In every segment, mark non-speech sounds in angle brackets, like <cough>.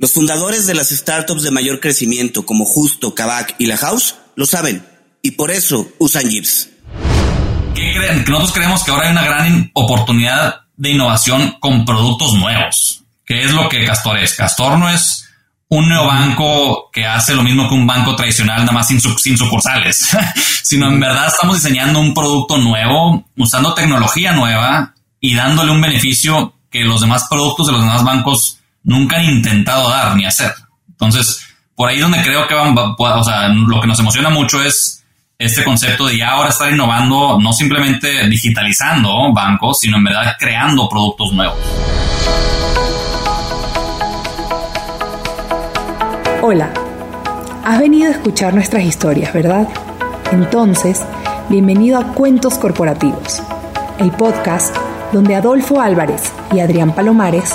Los fundadores de las startups de mayor crecimiento como Justo, Kavak y La House lo saben y por eso usan Jeeps. ¿Qué creen? Nosotros creemos que ahora hay una gran oportunidad de innovación con productos nuevos. ¿Qué es lo que Castor es? Castor no es un neobanco que hace lo mismo que un banco tradicional, nada más sin, sin sucursales, <laughs> sino en verdad estamos diseñando un producto nuevo, usando tecnología nueva y dándole un beneficio que los demás productos de los demás bancos nunca han intentado dar ni hacer. Entonces, por ahí donde creo que van, o sea, lo que nos emociona mucho es este concepto de ya ahora estar innovando, no simplemente digitalizando bancos, sino en verdad creando productos nuevos. Hola, has venido a escuchar nuestras historias, ¿verdad? Entonces, bienvenido a Cuentos Corporativos, el podcast donde Adolfo Álvarez y Adrián Palomares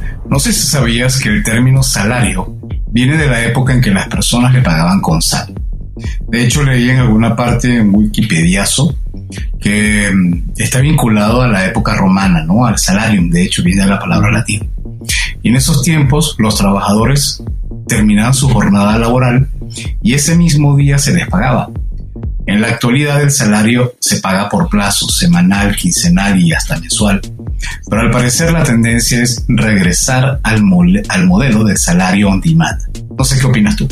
no sé si sabías que el término salario viene de la época en que las personas le pagaban con sal. De hecho, leí en alguna parte en Wikipediazo que mm, está vinculado a la época romana, ¿no? Al salarium, de hecho, viene de la palabra latina. Y en esos tiempos, los trabajadores terminaban su jornada laboral y ese mismo día se les pagaba. En la actualidad el salario se paga por plazo, semanal, quincenal y hasta mensual. Pero al parecer la tendencia es regresar al, al modelo del salario on demand. No sé qué opinas tú.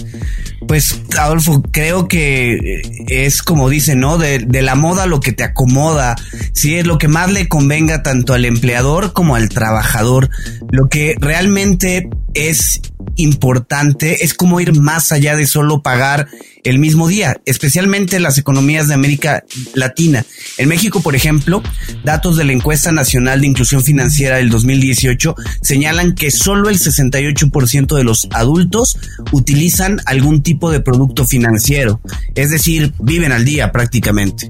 Pues, Adolfo, creo que es como dice, ¿no? De, de, la moda lo que te acomoda. Si es lo que más le convenga tanto al empleador como al trabajador. Lo que realmente es importante es como ir más allá de solo pagar el mismo día, especialmente en las economías de América Latina. En México, por ejemplo, datos de la encuesta nacional de inclusión financiera del 2018 señalan que solo el 68% de los adultos utilizan algún tipo de producto financiero, es decir, viven al día prácticamente.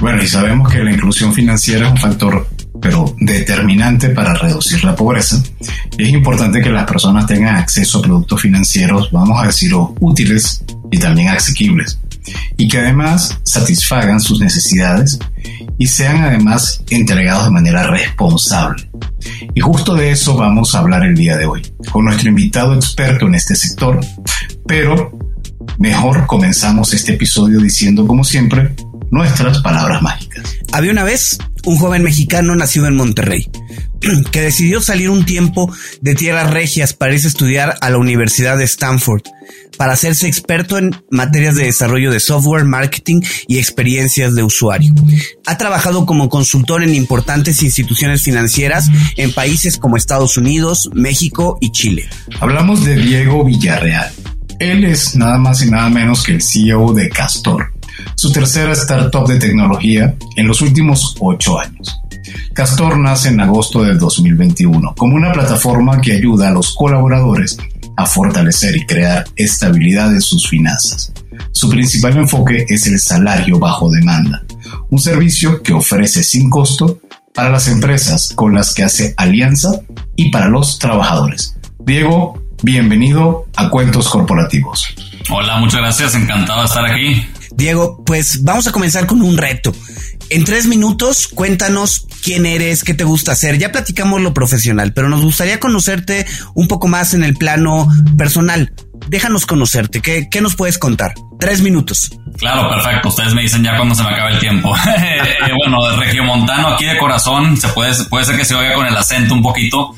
Bueno, y sabemos que la inclusión financiera es un factor pero determinante para reducir la pobreza. Es importante que las personas tengan acceso a productos financieros, vamos a decirlo, útiles y también asequibles, y que además satisfagan sus necesidades y sean además entregados de manera responsable. Y justo de eso vamos a hablar el día de hoy, con nuestro invitado experto en este sector, pero mejor comenzamos este episodio diciendo, como siempre, nuestras palabras mágicas. Había una vez un joven mexicano nacido en Monterrey, <clears throat> que decidió salir un tiempo de tierras regias para irse a estudiar a la Universidad de Stanford, para hacerse experto en materias de desarrollo de software, marketing y experiencias de usuario. Ha trabajado como consultor en importantes instituciones financieras en países como Estados Unidos, México y Chile. Hablamos de Diego Villarreal Él es nada más y nada menos que el CEO de Castor, su tercera startup de tecnología en los últimos ocho años. Castor nace en agosto del 2021 como una plataforma que ayuda a los colaboradores a fortalecer y crear estabilidad en sus finanzas. Su principal enfoque es el salario bajo demanda, un servicio que ofrece sin costo para las empresas con las que hace alianza y para los trabajadores. Diego, bienvenido a Cuentos Corporativos. Hola, muchas gracias, encantado de estar aquí. Diego, pues vamos a comenzar con un reto. En tres minutos, cuéntanos quién eres, qué te gusta hacer. Ya platicamos lo profesional, pero nos gustaría conocerte un poco más en el plano personal. Déjanos conocerte. ¿Qué, qué nos puedes contar? Tres minutos. Claro, perfecto. Ustedes me dicen ya cuando se me acabe el tiempo. <laughs> Eh, bueno, de regiomontano aquí de corazón, se puede, puede ser que se oiga con el acento un poquito.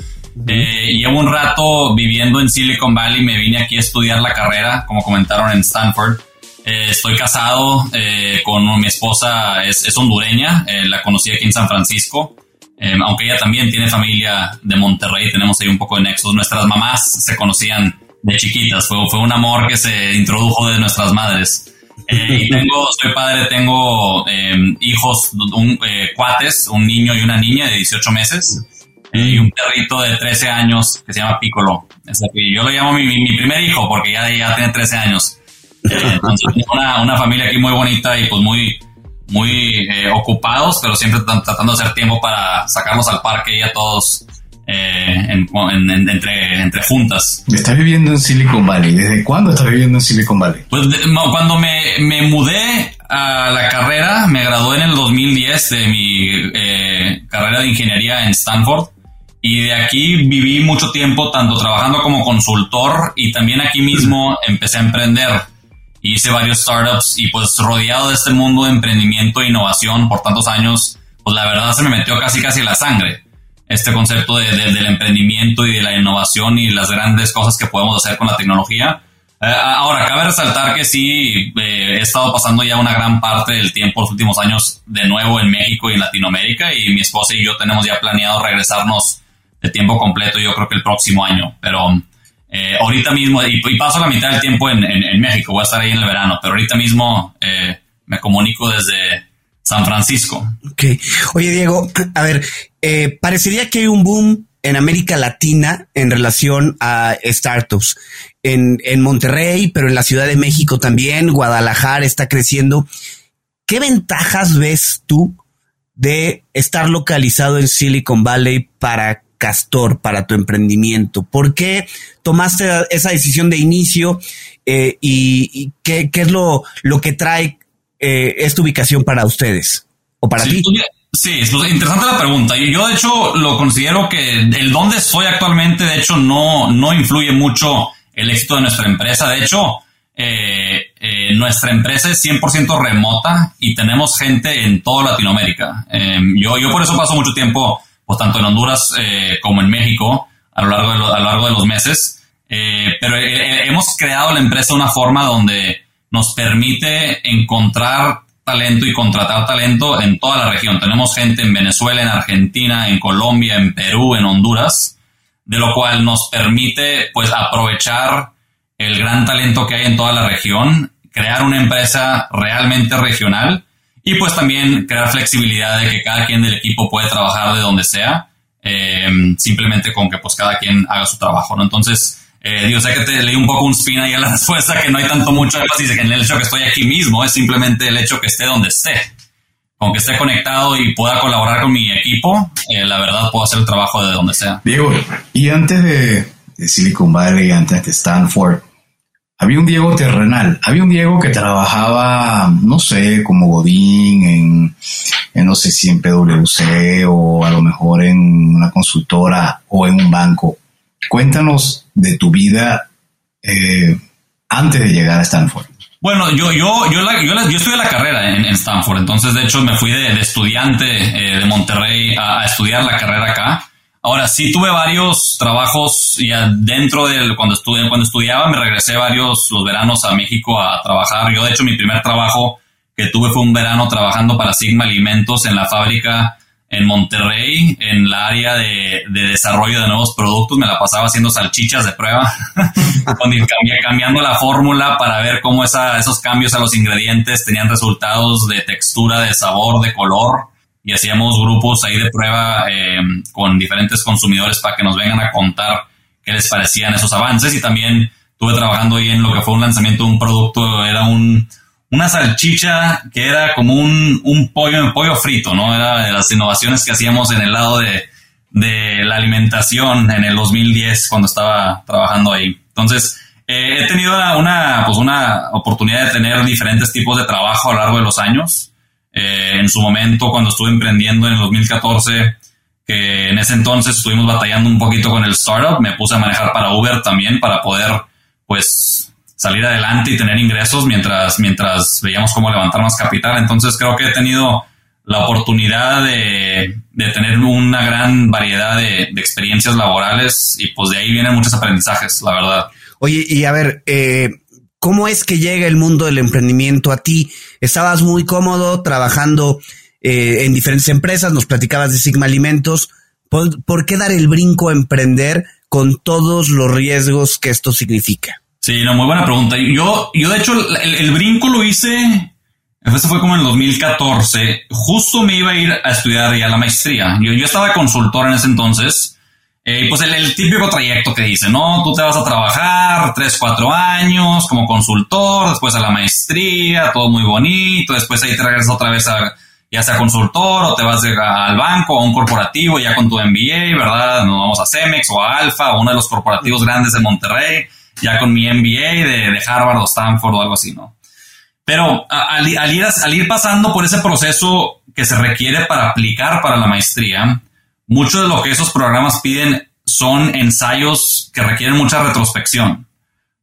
Eh, llevo un rato viviendo en Silicon Valley, me vine aquí a estudiar la carrera, como comentaron en Stanford. Eh, estoy casado eh, con mi esposa, es, hondureña, eh, la conocí aquí en San Francisco, aunque ella también tiene familia de Monterrey, tenemos ahí un poco de nexos. Nuestras mamás se conocían de chiquitas, fue, un amor que se introdujo de nuestras madres. y tengo, soy padre, tengo hijos, un, cuates, un niño y una niña de 18 meses. y un perrito de 13 años que se llama Piccolo. yo lo llamo mi, mi, primer hijo porque ya, ya tiene 13 años. Eh, entonces, una, una, familia aquí muy bonita y pues muy, muy eh, ocupados, pero siempre tratando de hacer tiempo para sacarnos al parque y a todos eh, entre, entre juntas. ¿Estás viviendo en Silicon Valley? ¿Desde cuándo estás viviendo en Silicon Valley? Pues cuando me, me, mudé a la carrera, me gradué en el 2010 de mi carrera de ingeniería en Stanford. Y de aquí viví mucho tiempo tanto trabajando como consultor y también aquí mismo empecé a emprender hice varios startups y pues rodeado de este mundo de emprendimiento e innovación por tantos años, pues la verdad se me metió casi casi la sangre este concepto de, del emprendimiento y de la innovación y las grandes cosas que podemos hacer con la tecnología. Eh, ahora, cabe resaltar que sí, eh, he estado pasando ya una gran parte del tiempo, los últimos años, de nuevo en México y en Latinoamérica y mi esposa y yo tenemos ya planeado regresarnos de tiempo completo, yo creo que el próximo año, pero eh, ahorita mismo, y, paso la mitad del tiempo en, México, voy a estar ahí en el verano, pero ahorita mismo eh, me comunico desde San Francisco. Ok. Oye, Diego, a ver, eh, parecería que hay un boom en América Latina en relación a startups. En, en Monterrey, pero en la Ciudad de México también, Guadalajara está creciendo. ¿Qué ventajas ves tú de estar localizado en Silicon Valley para Castor para tu emprendimiento? ¿Por qué tomaste esa decisión de inicio eh, y, qué, es lo, lo que trae eh, esta ubicación para ustedes o para ti? Sí, es interesante la pregunta. Yo de hecho lo considero que el dónde estoy actualmente, de hecho, no, no influye mucho el éxito de nuestra empresa. De hecho, eh, nuestra empresa es 100% remota y tenemos gente en toda Latinoamérica. yo, yo por eso paso mucho tiempo tanto en Honduras eh, como en México a lo largo de, a lo largo de los meses. Eh, pero eh, hemos creado la empresa de una forma donde nos permite encontrar talento y contratar talento en toda la región. Tenemos gente en Venezuela, en Argentina, en Colombia, en Perú, en Honduras, de lo cual nos permite pues aprovechar el gran talento que hay en toda la región, crear una empresa realmente regional y pues también crear flexibilidad de que cada quien del equipo puede trabajar de donde sea, eh, simplemente con que pues cada quien haga su trabajo, ¿no? Entonces, eh, digo, sé que te leí un poco un spin ahí a la <laughs> respuesta, que no hay tanto mucho énfasis en el hecho que estoy aquí mismo, es simplemente el hecho que esté donde esté. Con que esté conectado y pueda colaborar con mi equipo, eh, la verdad puedo hacer el trabajo de donde sea. Diego, y antes de, de Silicon Valley, antes de Stanford, había un Diego terrenal, había un Diego que trabajaba, no sé, como Godín, en, no sé si en PwC o a lo mejor en una consultora o en un banco. Cuéntanos de tu vida eh, antes de llegar a Stanford. Bueno, yo, yo, yo, la, yo, yo estudié la carrera en, Stanford, entonces de hecho me fui de, estudiante eh, de Monterrey a, estudiar la carrera acá. Ahora sí tuve varios trabajos ya dentro de cuando estudié, cuando estudiaba me regresé varios los veranos a México a trabajar. Yo de hecho mi primer trabajo que tuve fue un verano trabajando para Sigma Alimentos en la fábrica en Monterrey, en la área de, desarrollo de nuevos productos. Me la pasaba haciendo salchichas de prueba, <laughs> cambiando la fórmula para ver cómo esos cambios a los ingredientes tenían resultados de textura, de sabor, de color. Y hacíamos grupos ahí de prueba eh, con diferentes consumidores para que nos vengan a contar qué les parecían esos avances. Y también estuve trabajando ahí en lo que fue un lanzamiento de un producto, era un una salchicha que era como un, un pollo, pollo frito, ¿no? Era de las innovaciones que hacíamos en el lado de, de la alimentación en el 2010 cuando estaba trabajando ahí. Entonces, eh, he tenido una, pues una oportunidad de tener diferentes tipos de trabajo a lo largo de los años. Eh, en su momento, cuando estuve emprendiendo en el 2014, que en ese entonces estuvimos batallando un poquito con el startup, me puse a manejar para Uber también para poder, pues, salir adelante y tener ingresos mientras, mientras veíamos cómo levantar más capital. Entonces creo que he tenido la oportunidad de, tener una gran variedad de, experiencias laborales y pues de ahí vienen muchos aprendizajes, la verdad. Oye, y a ver, eh, ¿cómo es que llega el mundo del emprendimiento a ti? Estabas muy cómodo trabajando eh, en diferentes empresas, nos platicabas de Sigma Alimentos. ¿Por qué dar el brinco a emprender con todos los riesgos que esto significa? Sí, no, muy buena pregunta. Yo, yo de hecho, el, brinco lo hice, eso fue como en el 2014. Justo me iba a ir a estudiar ya la maestría. Yo, yo estaba consultor en ese entonces. Eh, pues el, típico trayecto que dice, ¿no? Tú te vas a trabajar tres, cuatro años como consultor, después a la maestría, todo muy bonito, después ahí te regresas otra vez a, ya sea consultor o te vas al banco o a un corporativo ya con tu MBA, ¿verdad? Nos vamos a Cemex o a Alfa o uno de los corporativos grandes de Monterrey ya con mi MBA de, de Harvard o Stanford o algo así, ¿no? Pero al, ir, al ir pasando por ese proceso que se requiere para aplicar para la maestría, mucho de lo que esos programas piden son ensayos que requieren mucha retrospección,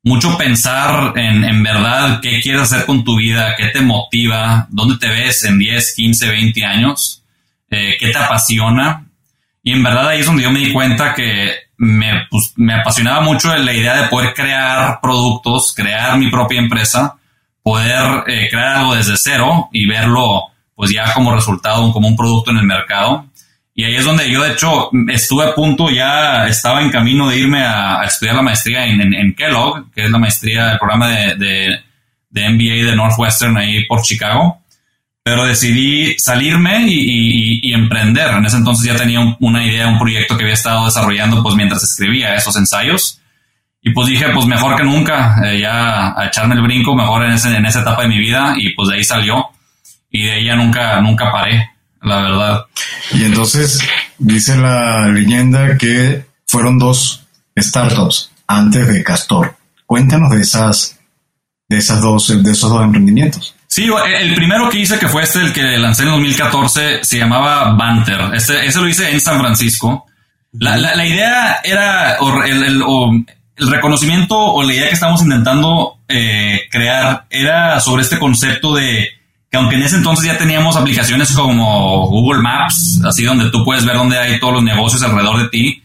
mucho pensar en, en verdad qué quieres hacer con tu vida, qué te motiva, dónde te ves en 10, 15, 20 años, eh, qué te apasiona. Y en verdad ahí es donde yo me di cuenta que me, pues, me apasionaba mucho la idea de poder crear productos, crear mi propia empresa, poder eh, crear algo desde cero y verlo pues ya como resultado, como un producto en el mercado. Y ahí es donde yo, de hecho, estuve a punto, ya estaba en camino de irme a, estudiar la maestría en, en, Kellogg, que es la maestría, el programa de, de, de MBA de Northwestern ahí por Chicago pero decidí salirme y, emprender. En ese entonces ya tenía una idea, un proyecto que había estado desarrollando pues mientras escribía esos ensayos. Y pues dije, pues mejor que nunca, eh, ya a echarme el brinco, mejor en, ese, en esa etapa de mi vida. Y pues de ahí salió. Y de ahí ya nunca, nunca paré, la verdad. Y entonces dice la leyenda que fueron dos startups antes de Castor. Cuéntanos de esas, de esas dos, de esos dos emprendimientos. Sí, el primero que hice, que fue este, el que lancé en 2014, se llamaba Banter. Este, ese lo hice en San Francisco. La, la, idea era, el, el, el, reconocimiento o la idea que estamos intentando eh, crear era sobre este concepto de que aunque en ese entonces ya teníamos aplicaciones como Google Maps, así donde tú puedes ver dónde hay todos los negocios alrededor de ti,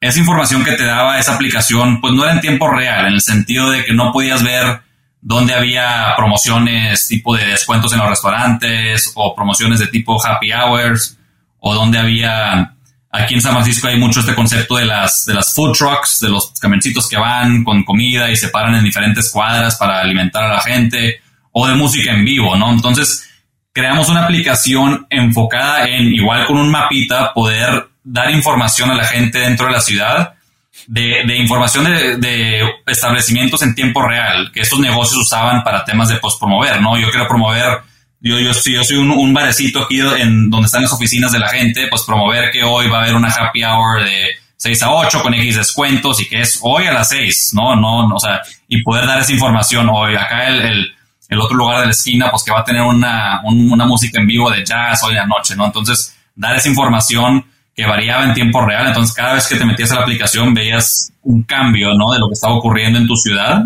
esa información que te daba esa aplicación, pues no era en tiempo real, en el sentido de que no podías ver donde había promociones tipo de descuentos en los restaurantes o promociones de tipo happy hours o donde había aquí en San Francisco hay mucho este concepto de las de las food trucks, de los camioncitos que van con comida y se paran en diferentes cuadras para alimentar a la gente o de música en vivo, ¿no? Entonces, creamos una aplicación enfocada en igual con un mapita poder dar información a la gente dentro de la ciudad de, información de, establecimientos en tiempo real que estos negocios usaban para temas de post promover, ¿no? Yo quiero promover, yo, yo, yo soy un, un barecito aquí en donde están las oficinas de la gente, pues promover que hoy va a haber una happy hour de 6 a 8 con X descuentos y que es hoy a las 6, ¿no? No, o sea, y poder dar esa información hoy. Acá el, el, el otro lugar de la esquina, pues que va a tener una, una música en vivo de jazz hoy en la noche, ¿no? Entonces, dar esa información que variaba en tiempo real. Entonces, cada vez que te metías a la aplicación veías un cambio, ¿no? De lo que estaba ocurriendo en tu ciudad.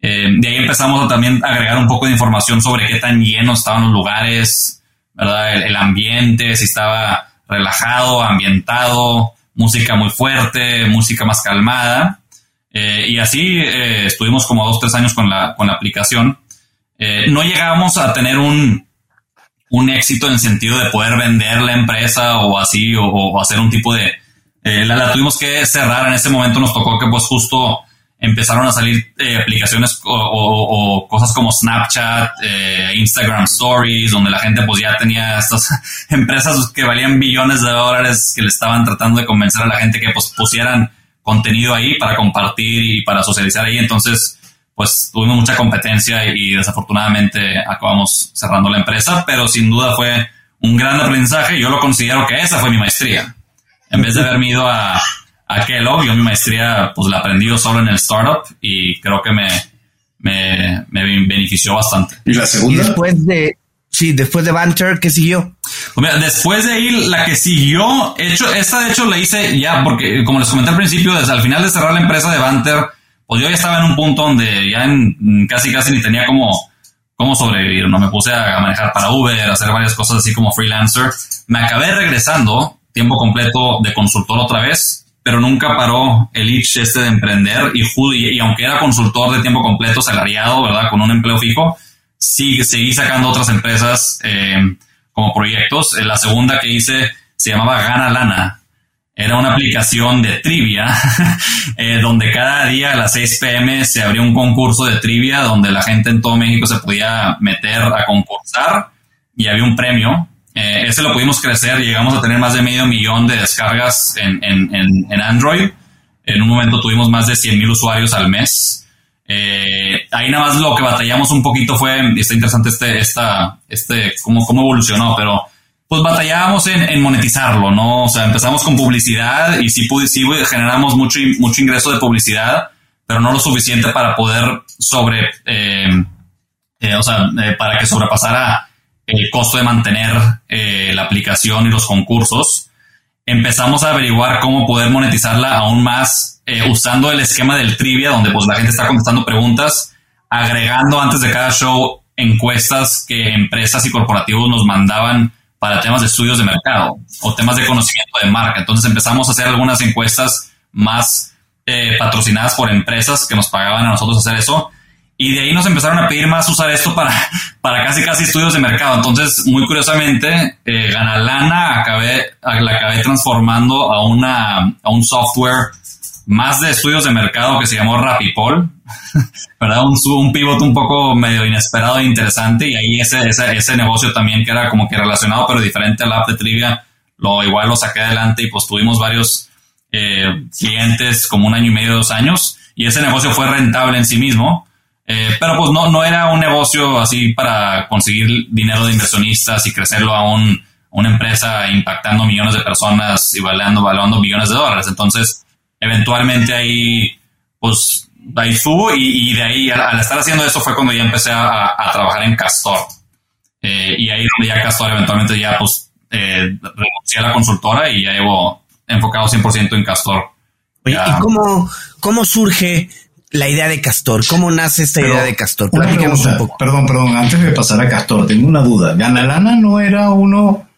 Eh, de ahí empezamos a también agregar un poco de información sobre qué tan llenos estaban los lugares, ¿verdad? El, ambiente, si estaba relajado, ambientado, música muy fuerte, música más calmada. Eh, y así eh, estuvimos como dos, tres años con la, con la aplicación. No llegábamos a tener un, un éxito en sentido de poder vender la empresa o así, o, hacer un tipo de... Eh, la, tuvimos que cerrar, en ese momento nos tocó que pues justo empezaron a salir eh, aplicaciones o, cosas como Snapchat, eh, Instagram Stories, donde la gente pues ya tenía estas <laughs> empresas que valían billones de dólares que le estaban tratando de convencer a la gente que pues pusieran contenido ahí para compartir y para socializar ahí. Entonces, pues tuvimos mucha competencia y, desafortunadamente acabamos cerrando la empresa, pero sin duda fue un gran aprendizaje. Yo lo considero que esa fue mi maestría. En vez de haberme ido a, a Kellogg, yo mi maestría pues la aprendí yo solo en el startup y creo que me, me, me benefició bastante. ¿Y la segunda? después de, sí, después de Banter, ¿qué siguió? Pues después de ahí, la que siguió, hecho, esta de hecho la hice ya, porque como les comenté al principio, desde al final de cerrar la empresa de Banter, pues yo ya estaba en un punto donde ya casi casi ni tenía como cómo sobrevivir, ¿no? Me puse a manejar para Uber, a hacer varias cosas así como freelancer. Me acabé regresando tiempo completo de consultor otra vez, pero nunca paró el itch este de emprender y, y, aunque era consultor de tiempo completo, salariado, ¿verdad? Con un empleo fijo, sí, seguí sacando otras empresas eh, como proyectos. La segunda que hice se llamaba Gana Lana era una aplicación de trivia, <laughs> eh, donde cada día a las 6 pm se abría un concurso de trivia donde la gente en todo México se podía meter a concursar y había un premio. Eh, ese lo pudimos crecer, llegamos a tener más de medio millón de descargas en, en, Android. En un momento tuvimos más de 100 mil usuarios al mes. Eh, ahí nada más lo que batallamos un poquito fue, está interesante este, esta, este, cómo, cómo evolucionó, pero pues batallábamos en, monetizarlo, ¿no? O sea, empezamos con publicidad y sí, sí generamos mucho, mucho ingreso de publicidad, pero no lo suficiente para poder sobre, eh, eh, o sea, eh, para que sobrepasara el costo de mantener la aplicación y los concursos. Empezamos a averiguar cómo poder monetizarla aún más usando el esquema del trivia, donde pues la gente está contestando preguntas, agregando antes de cada show encuestas que empresas y corporativos nos mandaban para temas de estudios de mercado o temas de conocimiento de marca. Entonces empezamos a hacer algunas encuestas más eh, patrocinadas por empresas que nos pagaban a nosotros hacer eso. Y de ahí nos empezaron a pedir más usar esto para, <laughs> para casi casi estudios de mercado. Entonces, muy curiosamente, eh, Ganalana acabé, la acabé transformando a, una, a un software más de estudios de mercado que se llamó Rapipol, <laughs> ¿verdad? Un, un pivot un poco medio inesperado e interesante y ahí ese, ese, ese negocio también que era como que relacionado pero diferente al app de trivia, lo igual lo saqué adelante y pues tuvimos varios eh, clientes como un año y medio, dos años y ese negocio fue rentable en sí mismo. Eh, pero pues no, no era un negocio así para conseguir dinero de inversionistas y crecerlo a un, una empresa impactando millones de personas y valuando, valuando billones de dólares. Entonces, eventualmente ahí, pues, ahí estuvo y, de ahí, al, estar haciendo eso fue cuando ya empecé a, trabajar en Castor. Eh, y ahí donde ya Castor eventualmente ya, pues, eh, renuncié a la consultora y ya llevo enfocado 100% en Castor. Oye, ¿y cómo, cómo surge la idea de Castor? ¿Cómo nace esta idea de Castor? un poco. Perdón, perdón, antes de pasar a Castor, tengo una duda. ¿Ganalana no era uno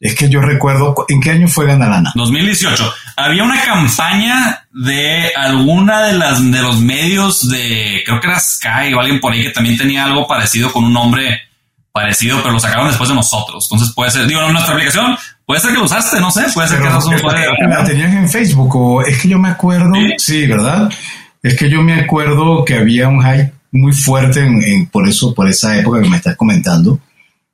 es que yo recuerdo, ¿en qué año fue Ganalana? 2018. Había una campaña de alguna de las de los medios de, creo que era Sky o alguien por ahí que también tenía algo parecido con un nombre parecido, pero lo sacaron después de nosotros. Entonces puede ser, digo, en nuestra aplicación, puede ser que lo usaste, no sé, puede ser que no La tenían en Facebook o es que yo me acuerdo, ¿Sí? ¿verdad? Es que yo me acuerdo que había un hype muy fuerte en, por eso, por esa época que me estás comentando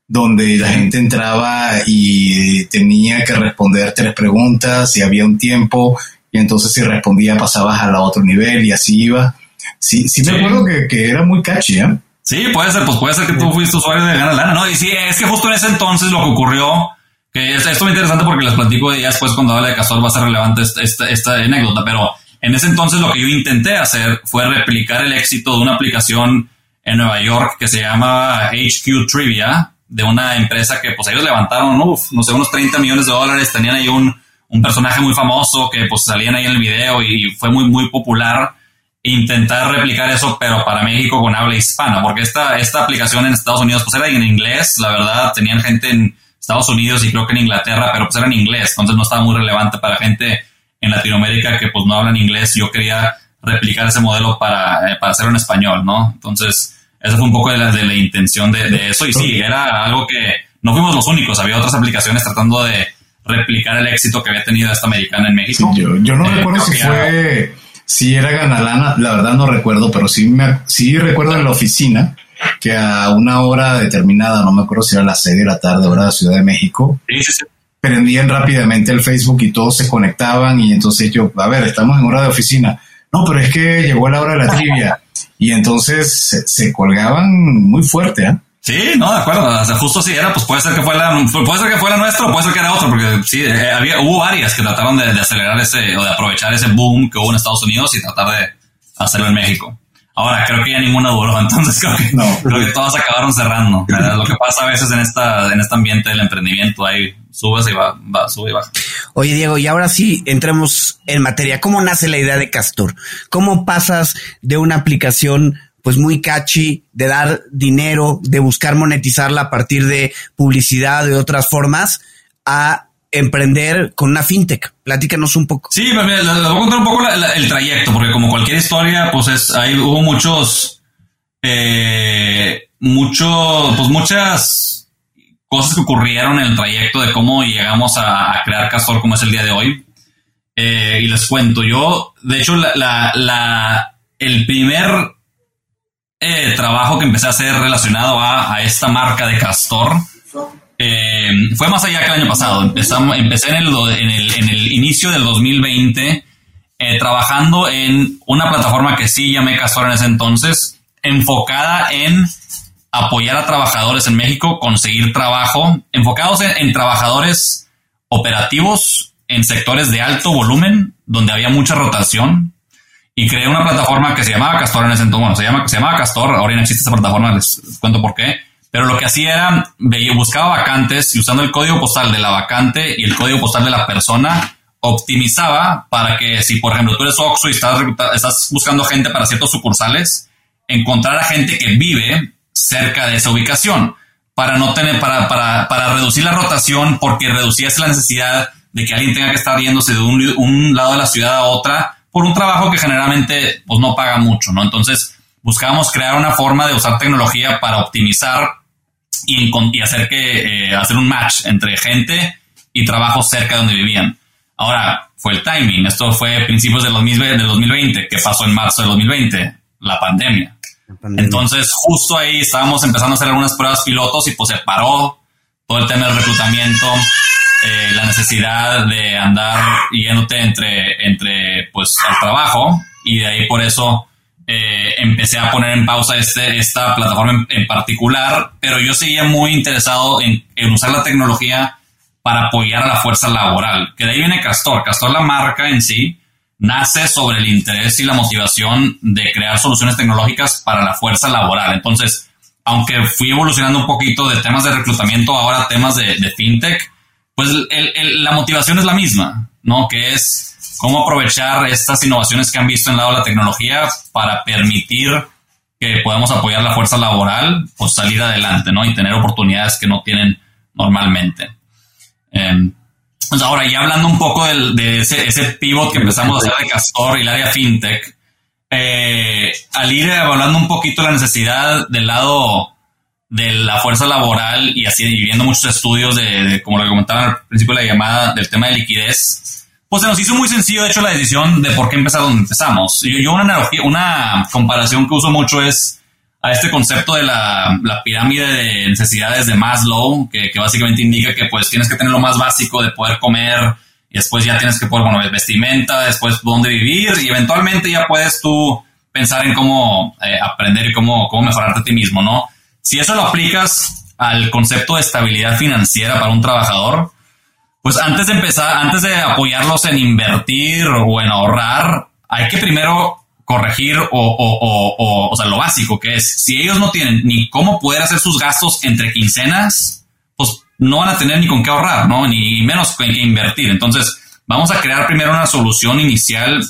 donde la gente entraba y tenía que responder tres preguntas y había un tiempo y entonces si respondía pasabas al otro nivel y así iba. Sí, sí, me acuerdo que, era muy catchy, ¿eh? Sí, puede ser, pues puede ser que tú fuiste usuario de Gana Lana, ¿no? Y sí, es que justo en ese entonces lo que ocurrió, que esto es muy interesante porque les platico de ya después cuando habla de Castor va a ser relevante esta, esta anécdota, pero en ese entonces lo que yo intenté hacer fue replicar el éxito de una aplicación en Nueva York que se llama HQ Trivia, de una empresa que pues ellos levantaron, uf, no sé, unos 30 millones de dólares, tenían ahí un, un personaje muy famoso que pues salían ahí en el video y fue muy, muy popular intentar replicar eso, pero para México con habla hispana, porque esta, esta aplicación en Estados Unidos pues era en inglés, la verdad, tenían gente en Estados Unidos y creo que en Inglaterra, pero pues era en inglés, entonces no estaba muy relevante para gente en Latinoamérica que pues no hablan inglés, yo quería replicar ese modelo para, eh, para hacerlo en español, ¿no? Entonces, esa fue un poco de la, de la intención de, eso. Y sí, era algo que no fuimos los únicos, había otras aplicaciones tratando de replicar el éxito que había tenido esta americana en México. yo, no eh, recuerdo si fue, si era Ganalana, la verdad no recuerdo, pero sí, me, sí recuerdo en la oficina que a una hora determinada, no me acuerdo si era las 6 de la tarde, hora de Ciudad de México, prendían rápidamente el Facebook y todos se conectaban y entonces yo, a ver, estamos en hora de oficina. No, pero es que llegó la hora de la trivia y entonces se, colgaban muy fuerte, ¿eh? Sí, no, de acuerdo. justo si era, pues puede ser que fue la, puede ser que fue la nuestra, o puede ser que era otro, porque sí, eh, había, hubo varias que trataron de, acelerar ese, o de aprovechar ese boom que hubo en Estados Unidos y tratar de hacerlo en México. Ahora, creo que ya ninguna duró, <laughs> entonces creo que, no. creo que todas acabaron cerrando. Lo que pasa a veces en esta, en este ambiente del emprendimiento, ahí subes y va, va, sube y baja. Oye, Diego, y ahora sí entremos en materia. ¿Cómo nace la idea de Castor? ¿Cómo pasas de una aplicación pues muy catchy, de dar dinero, de buscar monetizarla a partir de publicidad, de otras formas, a emprender con una fintech. Platícanos un poco. Sí, les voy a contar un poco el trayecto, porque como cualquier historia, pues es, hay, hubo muchos, eh, mucho, pues muchas cosas que ocurrieron en el trayecto de cómo llegamos a, crear Castor como es el día de hoy. Eh, y les cuento, yo, de hecho, la, la, el primer eh, trabajo que empecé a hacer relacionado a, esta marca de Castor eh, fue más allá que el año pasado. Empezamos, empecé en el, en, el, inicio del 2020 eh, trabajando en una plataforma que sí llamé Castor en ese entonces, enfocada en apoyar a trabajadores en México, conseguir trabajo, enfocados en trabajadores operativos en sectores de alto volumen, donde había mucha rotación, y creé una plataforma que se llamaba Castor en ese entonces. Bueno, se, llama, se llamaba Castor, ahora no existe esa plataforma, les cuento por qué. Pero lo que hacía era, buscaba vacantes y usando el código postal de la vacante y el código postal de la persona, optimizaba para que si, por ejemplo, tú eres Oxxo y estás, estás buscando gente para ciertos sucursales, encontrar a gente que vive cerca de esa ubicación para no tener, para, para, para reducir la rotación porque reducías la necesidad de que alguien tenga que estar yéndose de un, un lado de la ciudad a otra por un trabajo que generalmente pues, no paga mucho, ¿no? Entonces buscábamos crear una forma de usar tecnología para optimizar y, y hacer, que, eh, hacer un match entre gente y trabajo cerca de donde vivían. Ahora, fue el timing. Esto fue principios del, 2020. ¿Qué pasó en marzo del 2020? La pandemia. Entonces, justo ahí estábamos empezando a hacer algunas pruebas pilotos y pues se paró todo el tema del reclutamiento eh, la necesidad de andar yéndote entre, entre pues al trabajo y de ahí por eso eh, empecé a poner en pausa este, esta plataforma en, particular, pero yo seguía muy interesado en, en, usar la tecnología para apoyar a la fuerza laboral, que de ahí viene Castor. Castor, la marca en sí, nace sobre el interés y la motivación de crear soluciones tecnológicas para la fuerza laboral. Entonces, aunque fui evolucionando un poquito de temas de reclutamiento, ahora temas de, fintech, pues la motivación es la misma, ¿no? Que es cómo aprovechar estas innovaciones que han visto en lado de la tecnología para permitir que podamos apoyar la fuerza laboral, pues salir adelante, ¿no? Y tener oportunidades que no tienen normalmente. Em, pues ahora, ya hablando un poco de ese, pivot que empezamos a hacer de Castor y el área fintech, eh, al ir evaluando un poquito la necesidad del lado de la fuerza laboral y así viendo muchos estudios de, como lo comentaba al principio de la llamada, del tema de liquidez, pues se nos hizo muy sencillo, de hecho, la decisión de por qué empezar donde empezamos. Yo, yo una analogía, una comparación que uso mucho es a este concepto de la, la pirámide de necesidades de Maslow, que, que, básicamente indica que pues tienes que tener lo más básico de poder comer y después ya tienes que poder, bueno, vestimenta, después dónde vivir y eventualmente ya puedes tú pensar en cómo eh, aprender y cómo, cómo mejorarte a ti mismo, ¿no? Si eso lo aplicas al concepto de estabilidad financiera para un trabajador, pues antes de empezar, antes de apoyarlos en invertir o en ahorrar, hay que primero corregir o, o, o, o, sea, lo básico que es, si ellos no tienen ni cómo poder hacer sus gastos entre quincenas, pues no van a tener ni con qué ahorrar, ¿no? Ni menos con qué invertir. Entonces, vamos a crear primero una solución inicial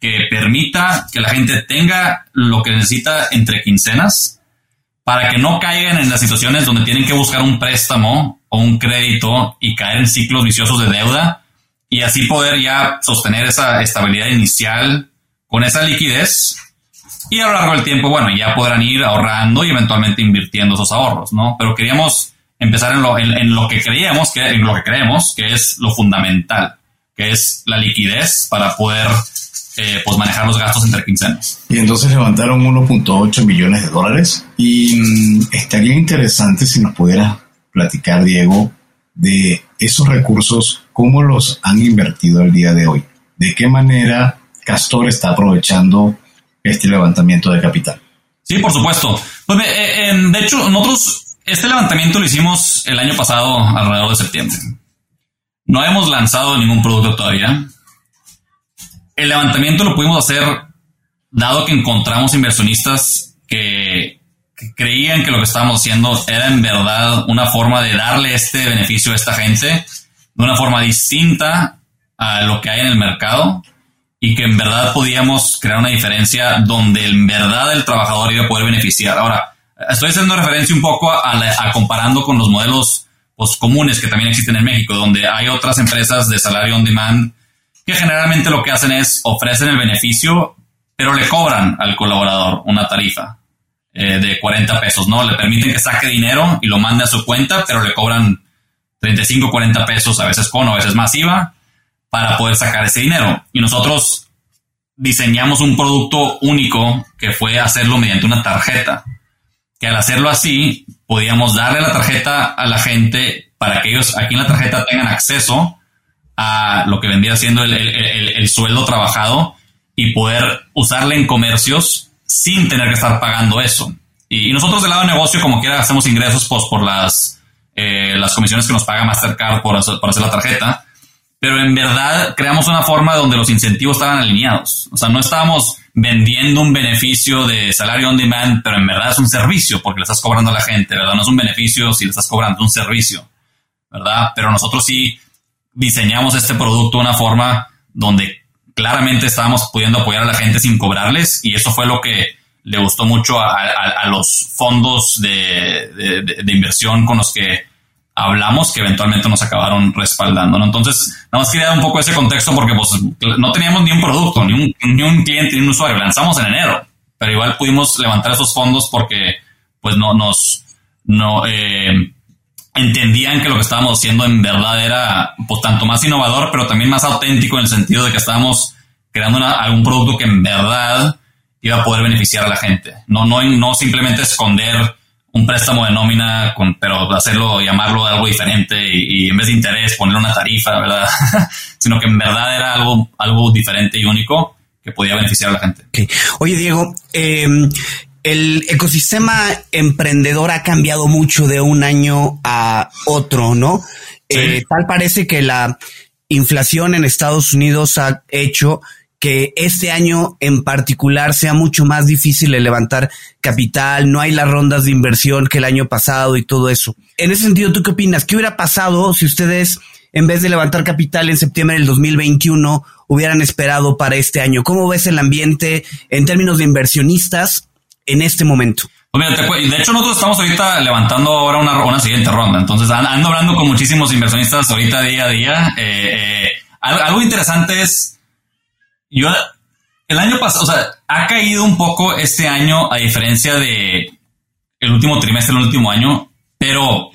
que permita que la gente tenga lo que necesita entre quincenas para que no caigan en las situaciones donde tienen que buscar un préstamo o un crédito y caer en ciclos viciosos de deuda y así poder ya sostener esa estabilidad inicial con esa liquidez y a lo largo del tiempo, bueno, ya podrán ir ahorrando y eventualmente invirtiendo esos ahorros, ¿no? Pero queríamos empezar en lo, en, lo que creíamos, que, en lo que creemos que es lo fundamental, que es la liquidez para poder eh, pues manejar los gastos entre quincenas. Y entonces levantaron 1.8 millones de dólares. Y mm, estaría interesante si nos pudieras platicar, Diego, de esos recursos, cómo los han invertido el día de hoy. De qué manera Castor está aprovechando este levantamiento de capital. Sí, por supuesto. Pues, eh, de hecho, nosotros este levantamiento lo hicimos el año pasado, alrededor de septiembre. No hemos lanzado ningún producto todavía. El levantamiento lo pudimos hacer dado que encontramos inversionistas que, creían que lo que estábamos haciendo era en verdad una forma de darle este beneficio a esta gente de una forma distinta a lo que hay en el mercado y que en verdad podíamos crear una diferencia donde en verdad el trabajador iba a poder beneficiar. Ahora, estoy haciendo referencia un poco a, comparando con los modelos pues, comunes que también existen en México, donde hay otras empresas de salario on demand que generalmente lo que hacen es ofrecen el beneficio, pero le cobran al colaborador una tarifa eh, de 40 pesos, ¿no? Le permiten que saque dinero y lo mande a su cuenta, pero le cobran 35, 40 pesos, a veces con, a veces masiva, para poder sacar ese dinero. Y nosotros diseñamos un producto único que fue hacerlo mediante una tarjeta, que al hacerlo así, podíamos darle la tarjeta a la gente para que ellos aquí en la tarjeta tengan acceso a lo que vendría siendo el, sueldo trabajado y poder usarle en comercios sin tener que estar pagando eso. Y, nosotros del lado de negocio, como quiera, hacemos ingresos pues, por las, eh, las comisiones que nos paga Mastercard por hacer, por hacer la tarjeta. Pero en verdad creamos una forma donde los incentivos estaban alineados. O sea, no estábamos vendiendo un beneficio de salario on demand, pero en verdad es un servicio porque le estás cobrando a la gente, ¿verdad? No es un beneficio si le estás cobrando un servicio, ¿verdad? Pero nosotros sí diseñamos este producto de una forma donde claramente estábamos pudiendo apoyar a la gente sin cobrarles y eso fue lo que le gustó mucho a, los fondos de, inversión con los que hablamos que eventualmente nos acabaron respaldando. Entonces, nada más quería dar un poco ese contexto porque pues, no teníamos ni un producto, ni un, ni un cliente, ni un usuario. Lanzamos en enero, pero igual pudimos levantar esos fondos porque pues no nos... No, eh, entendían que lo que estábamos haciendo en verdad era pues tanto más innovador, pero también más auténtico en el sentido de que estábamos creando algún producto que en verdad iba a poder beneficiar a la gente. No, no, no simplemente esconder un préstamo de nómina, con, pero hacerlo, llamarlo algo diferente y, en vez de interés poner una tarifa, ¿verdad? <laughs> Sino que en verdad era algo, algo diferente y único que podía beneficiar a la gente. Oye, Diego, eh, el ecosistema emprendedor ha cambiado mucho de un año a otro, ¿no? Eh, tal parece que la inflación en Estados Unidos ha hecho que este año en particular sea mucho más difícil de levantar capital, no hay las rondas de inversión que el año pasado y todo eso. En ese sentido, ¿tú qué opinas? ¿Qué hubiera pasado si ustedes, en vez de levantar capital en septiembre del 2021, hubieran esperado para este año? ¿Cómo ves el ambiente en términos de inversionistas en este momento? Pues de hecho, nosotros estamos ahorita levantando ahora una, siguiente ronda. Entonces, ando hablando con muchísimos inversionistas ahorita día a día. Eh, eh, algo interesante es, yo, el año pasado, o sea, ha caído un poco este año a diferencia de el último trimestre del último año, pero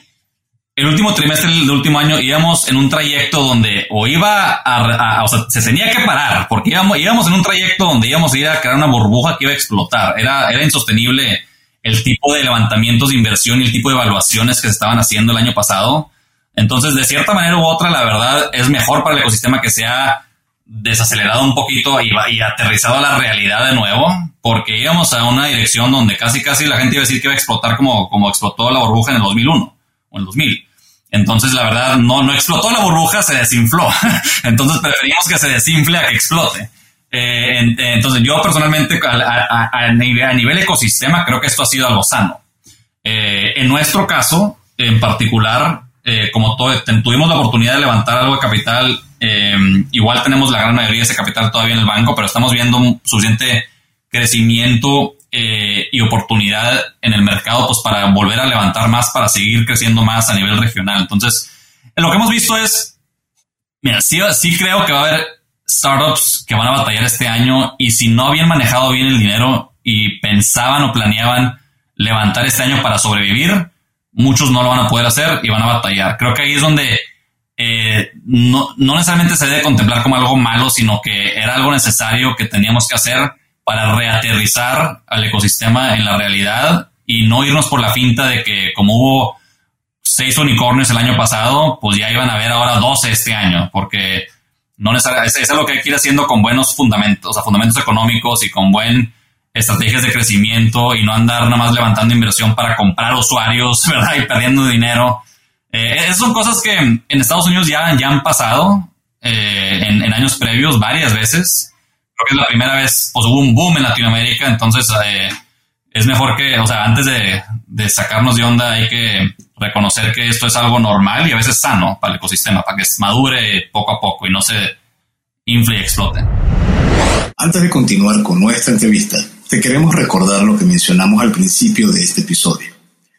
el último trimestre del último año íbamos en un trayecto donde o iba a, o sea, se tenía que parar porque íbamos, íbamos en un trayecto donde íbamos a ir a crear una burbuja que iba a explotar. Era, era insostenible el tipo de levantamientos de inversión y el tipo de evaluaciones que se estaban haciendo el año pasado. Entonces, de cierta manera u otra, la verdad es mejor para el ecosistema que sea desacelerado un poquito y, y aterrizado a la realidad de nuevo, porque íbamos a una dirección donde casi casi la gente iba a decir que iba a explotar como, como explotó la burbuja en el 2001 o en el 2000. Entonces, la verdad, no, no explotó la burbuja, se desinfló. <laughs> Entonces, preferimos que se desinfle a que explote. Eh, entonces, yo personalmente, a, nivel, ecosistema, creo que esto ha sido algo sano. Eh, en nuestro caso, en particular, eh, como tuvimos la oportunidad de levantar algo de capital, igual tenemos la gran mayoría de ese capital todavía en el banco, pero estamos viendo un suficiente crecimiento eh, y oportunidad en el mercado pues para volver a levantar más, para seguir creciendo más a nivel regional. Entonces, lo que hemos visto es, mira, sí, sí creo que va a haber startups que van a batallar este año y si no habían manejado bien el dinero y pensaban o planeaban levantar este año para sobrevivir, muchos no lo van a poder hacer y van a batallar. Creo que ahí es donde eh, no, no necesariamente se debe contemplar como algo malo, sino que era algo necesario que teníamos que hacer para reaterrizar al ecosistema en la realidad y no irnos por la finta de que como hubo seis unicornios el año pasado, pues ya iban a haber ahora 12 este año, porque no necesariamente, es, es lo que hay que ir haciendo con buenos fundamentos, o sea, fundamentos económicos y con buen estrategias de crecimiento y no andar nada más levantando inversión para comprar usuarios, <laughs> ¿verdad? Y perdiendo dinero. Eh, esas son cosas que en Estados Unidos ya, ya han pasado eh, en, años previos varias veces. Creo que es la primera vez, pues hubo un boom en Latinoamérica, entonces eh, es mejor que, o sea, antes de, de, sacarnos de onda hay que reconocer que esto es algo normal y a veces sano para el ecosistema, para que madure poco a poco y no se infle y explote. Antes de continuar con nuestra entrevista, te queremos recordar lo que mencionamos al principio de este episodio.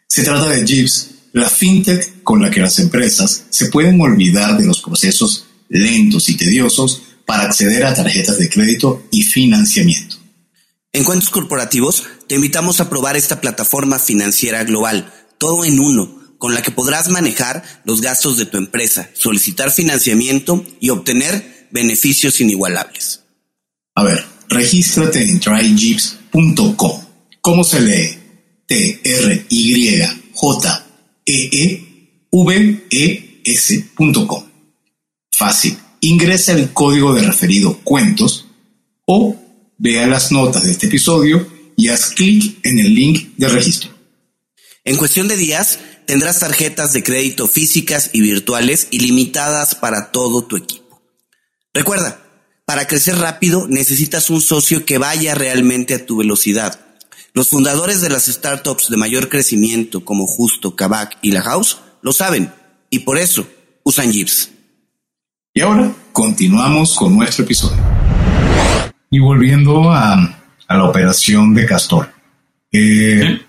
Se trata de Jeeves, la fintech con la que las empresas se pueden olvidar de los procesos lentos y tediosos para acceder a tarjetas de crédito y financiamiento. En Cuentos Corporativos, te invitamos a probar esta plataforma financiera global, todo en uno, con la que podrás manejar los gastos de tu empresa, solicitar financiamiento y obtener beneficios inigualables. A ver, regístrate en tryjeeps.com. ¿Cómo se lee? T-R-Y-J-E-E-V-E-S.com. Fácil. Ingresa el código de referido cuentos o vea las notas de este episodio y haz clic en el link de registro. En cuestión de días, tendrás tarjetas de crédito físicas y virtuales ilimitadas para todo tu equipo. Recuerda, para crecer rápido necesitas un socio que vaya realmente a tu velocidad. Los fundadores de las startups de mayor crecimiento como Justo, Kavak y La House lo saben y por eso usan Jeeps. Y ahora continuamos con nuestro episodio. Y volviendo a, la operación de Castor. Eh,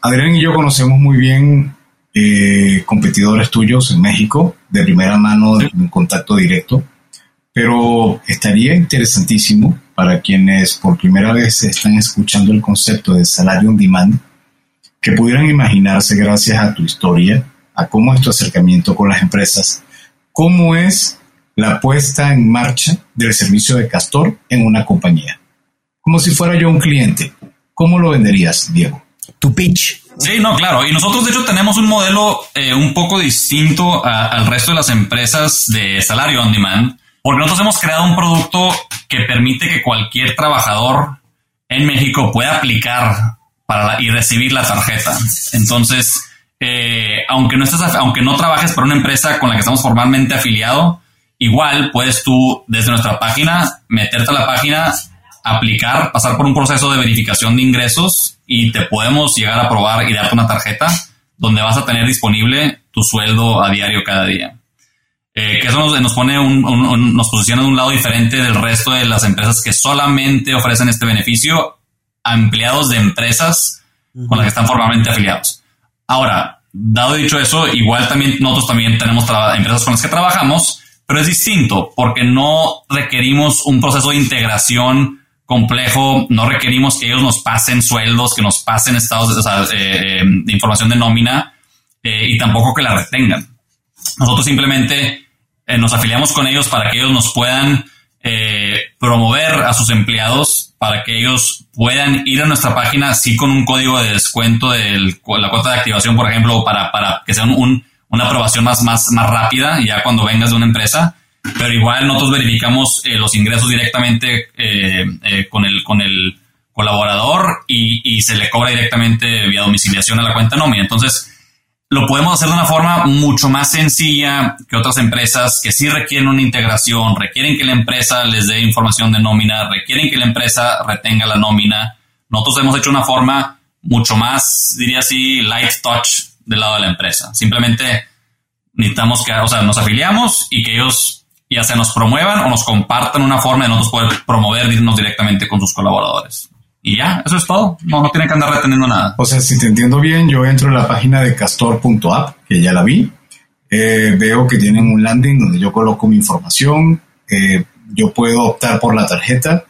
Adrián y yo conocemos muy bien eh, competidores tuyos en México, de primera mano, de un contacto directo pero estaría interesantísimo para quienes por primera vez están escuchando el concepto de salario on demand, que pudieran imaginarse gracias a tu historia, a cómo es tu acercamiento con las empresas, cómo es la puesta en marcha del servicio de Castor en una compañía. Como si fuera yo un cliente. ¿Cómo lo venderías, Diego? Tu pitch. Sí, no, claro. Y nosotros, de hecho, tenemos un modelo eh, un poco distinto al resto de las empresas de salario on demand porque nosotros hemos creado un producto que permite que cualquier trabajador en México pueda aplicar para y recibir la tarjeta. Entonces, eh, aunque no estés, aunque no trabajes para una empresa con la que estamos formalmente afiliado, igual puedes tú desde nuestra página meterte a la página, aplicar, pasar por un proceso de verificación de ingresos y te podemos llegar a probar y darte una tarjeta donde vas a tener disponible tu sueldo a diario cada día. Eh, que eso nos, pone un, nos posiciona de un lado diferente del resto de las empresas que solamente ofrecen este beneficio a empleados de empresas con las que están formalmente afiliados. Ahora, dado dicho eso, igual también nosotros también tenemos empresas con las que trabajamos, pero es distinto porque no requerimos un proceso de integración complejo, no requerimos que ellos nos pasen sueldos, que nos pasen estados de, eh, eh, información de nómina y tampoco que la retengan. Nosotros simplemente eh, nos afiliamos con ellos para que ellos nos puedan eh, promover a sus empleados, para que ellos puedan ir a nuestra página, así con un código de descuento de la cuota de activación, por ejemplo, para, para que sea un, una aprobación más, más, más rápida, ya cuando vengas de una empresa. Pero igual nosotros verificamos eh, los ingresos directamente con, el, con el colaborador y se le cobra directamente vía domiciliación a la cuenta nómina. Entonces, lo podemos hacer de una forma mucho más sencilla que otras empresas que sí requieren una integración, requieren que la empresa les dé información de nómina, requieren que la empresa retenga la nómina. Nosotros hemos hecho una forma mucho más, diría así, light touch del lado de la empresa. Simplemente necesitamos que, o sea, nos afiliamos y que ellos ya se nos promuevan o nos compartan una forma de nosotros poder promover, irnos directamente con sus colaboradores. Y ya, eso es todo. No, no tiene que andar reteniendo nada. O sea, si te entiendo bien, yo entro en la página de castor.app, que ya la vi. Eh, veo que tienen un landing donde yo coloco mi información. Eh, yo puedo optar por la tarjeta.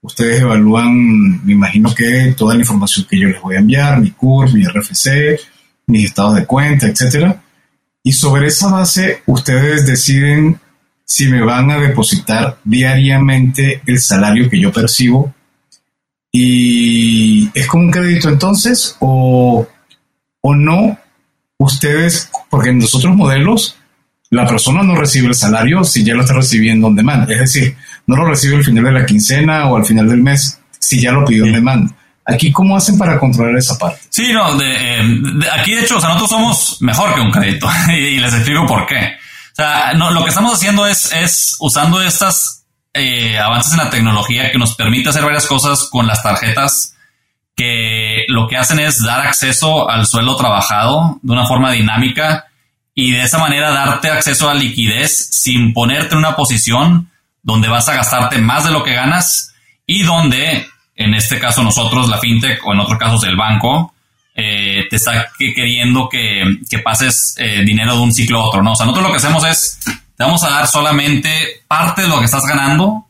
Ustedes evalúan, me imagino que toda la información que yo les voy a enviar, mi CUR, mi RFC, mis estados de cuenta, etcétera. Y sobre esa base, ustedes deciden si me van a depositar diariamente el salario que yo percibo. Y es como un crédito entonces, o, o no, ustedes, porque en los otros modelos, la persona no recibe el salario si ya lo está recibiendo en demanda. Es decir, no lo recibe al final de la quincena o al final del mes si ya lo pidió en demanda. Aquí, ¿cómo hacen para controlar esa parte? Sí, no, de, eh, aquí de hecho, o sea, nosotros somos mejor que un crédito <laughs> y les explico por qué. O sea, no, lo que estamos haciendo es, es usando estas eh, avances en la tecnología que nos permite hacer varias cosas con las tarjetas que lo que hacen es dar acceso al sueldo trabajado de una forma dinámica y de esa manera darte acceso a liquidez sin ponerte en una posición donde vas a gastarte más de lo que ganas y donde en este caso nosotros, la fintech, o en otros casos el banco, eh, te está queriendo que, pases eh, dinero de un ciclo a otro, ¿no? O sea, nosotros lo que hacemos es, te vamos a dar solamente parte de lo que estás ganando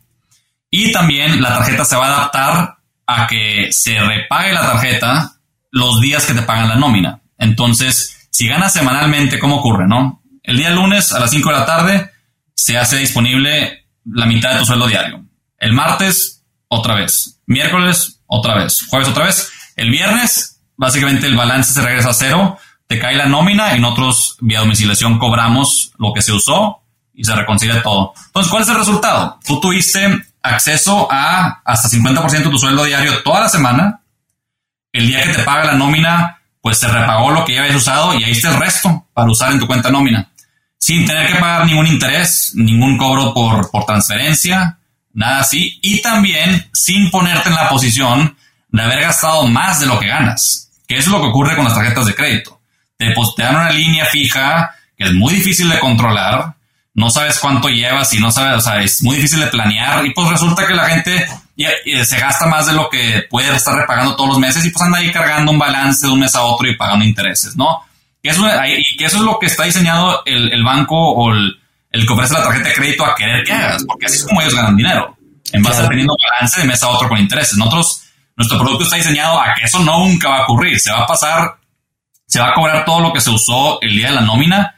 y también la tarjeta se va a adaptar a que se repague la tarjeta los días que te pagan la nómina. Entonces, si ganas semanalmente, ¿cómo ocurre, no? El día lunes a las 5 de la tarde se hace disponible la mitad de tu sueldo diario. El martes, otra vez miércoles otra vez, jueves otra vez. El viernes, básicamente el balance se regresa a cero, te cae la nómina y nosotros vía domiciliación cobramos lo que se usó y se reconcilia todo. Entonces, ¿cuál es el resultado? Tú tuviste acceso a hasta 50% de tu sueldo diario toda la semana. El día que te paga la nómina, pues se repagó lo que ya habías usado y ahí está el resto para usar en tu cuenta nómina. Sin tener que pagar ningún interés, ningún cobro por, por transferencia, nada así, y también sin ponerte en la posición de haber gastado más de lo que ganas, que es lo que ocurre con las tarjetas de crédito. Te, pues, dan una línea fija que es muy difícil de controlar, no sabes cuánto llevas y no sabes, o sea, es muy difícil de planear y pues resulta que la gente se gasta más de lo que puede estar repagando todos los meses y pues anda ahí cargando un balance de un mes a otro y pagando intereses, ¿no? Y eso, eso es lo que está diseñado el, el banco o el, el que ofrece la tarjeta de crédito a querer que hagas, porque así es como ellos ganan dinero, en base a teniendo balance de mes a otro con intereses. Nosotros, nuestro producto está diseñado a que eso nunca va a ocurrir, se va a pasar, se va a cobrar todo lo que se usó el día de la nómina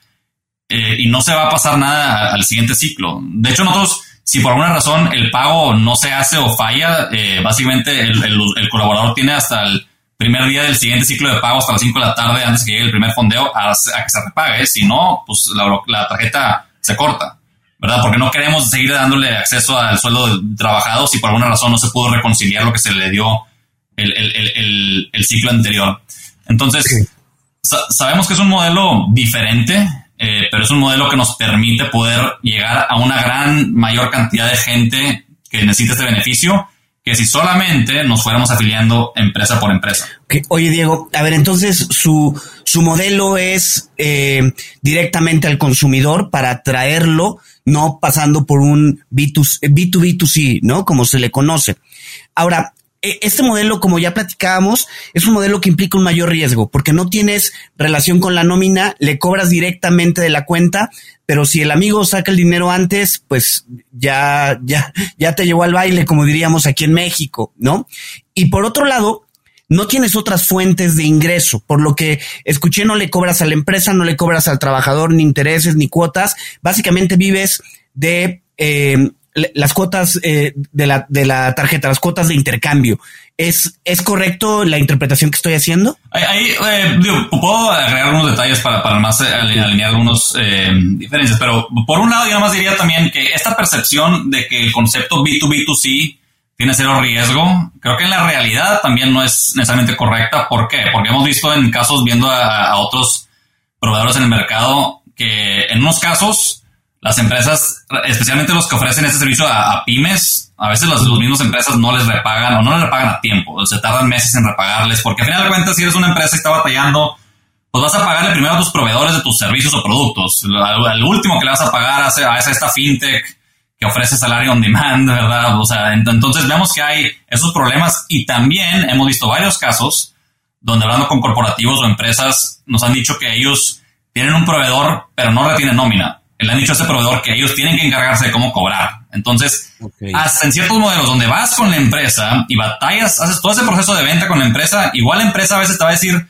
eh, y no se va a pasar nada al siguiente ciclo. De hecho, nosotros, si por alguna razón el pago no se hace o falla, eh, básicamente el, el, colaborador tiene hasta el primer día del siguiente ciclo de pago hasta las 5 de la tarde antes que llegue el primer fondeo a, que se repague. Si no, pues la, la tarjeta se corta, ¿verdad? Porque no queremos seguir dándole acceso al sueldo trabajado si por alguna razón no se pudo reconciliar lo que se le dio el, el, el, ciclo anterior. Entonces, sabemos que es un modelo diferente, eh, pero es un modelo que nos permite poder llegar a una gran mayor cantidad de gente que necesita este beneficio que si solamente nos fuéramos afiliando empresa por empresa. Oye, Diego, a ver, entonces su, su modelo es eh, directamente al consumidor para traerlo, no pasando por un B2, B2B2C, ¿no? Como se le conoce. Ahora, este modelo, como ya platicábamos, es un modelo que implica un mayor riesgo, porque no tienes relación con la nómina, le cobras directamente de la cuenta, pero si el amigo saca el dinero antes, pues ya, ya, ya te llevó al baile, como diríamos aquí en México, ¿no? Y por otro lado, no tienes otras fuentes de ingreso, por lo que escuché no le cobras a la empresa, no le cobras al trabajador ni intereses ni cuotas, básicamente vives de eh, las cuotas eh, de, la, de la tarjeta, las cuotas de intercambio. ¿Es, ¿Es correcto la interpretación que estoy haciendo? Ahí, eh, puedo agregar algunos detalles para, para más eh, alinear algunos eh, diferencias, pero por un lado yo más diría también que esta percepción de que el concepto B2B2C tiene cero riesgo, creo que en la realidad también no es necesariamente correcta. ¿Por qué? Porque hemos visto en casos viendo a otros proveedores en el mercado que en unos casos las empresas, especialmente los que ofrecen este servicio a, pymes, a veces las, mismas empresas no les repagan o no les repagan a tiempo, se tardan meses en repagarles, porque al final de cuentas, si eres una empresa y está batallando, pues vas a pagarle primero a tus proveedores de tus servicios o productos. Al, último que le vas a pagar a, a esta fintech que ofrece salario on demand, <laughs> ¿verdad? O sea, entonces vemos que hay esos problemas y también hemos visto varios casos donde hablando con corporativos o empresas nos han dicho que ellos tienen un proveedor pero no retienen nómina le han dicho a ese proveedor que ellos tienen que encargarse de cómo cobrar. Entonces, hasta en ciertos modelos donde vas con la empresa y batallas, haces todo ese proceso de venta con la empresa, igual la empresa a veces te va a decir,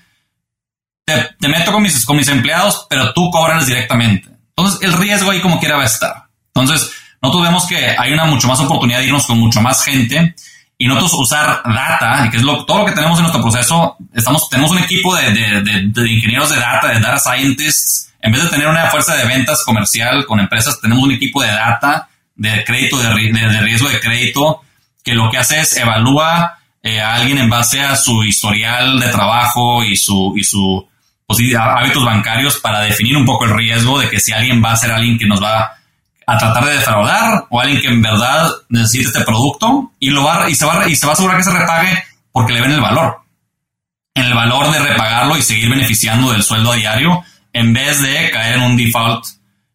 te, meto con mis, con mis empleados, pero tú cobras directamente. Entonces, el riesgo ahí como quiera va a estar. Entonces, nosotros vemos que hay una mucho más oportunidad de irnos con mucho más gente y nosotros usar data, que es lo, todo lo que tenemos en nuestro proceso. Estamos, tenemos un equipo de, de, de, ingenieros de data, de data scientists. En vez de tener una fuerza de ventas comercial con empresas, tenemos un equipo de data, de crédito, de, riesgo de crédito, que lo que hace es evalúa eh, a alguien en base a su historial de trabajo y su, y su pues, hábitos bancarios para definir un poco el riesgo de que si alguien va a ser alguien que nos va a tratar de defraudar o alguien que en verdad necesita este producto y lo va y se va y se va a asegurar que se repague porque le ven el valor. El valor de repagarlo y seguir beneficiando del sueldo diario en vez de caer en un default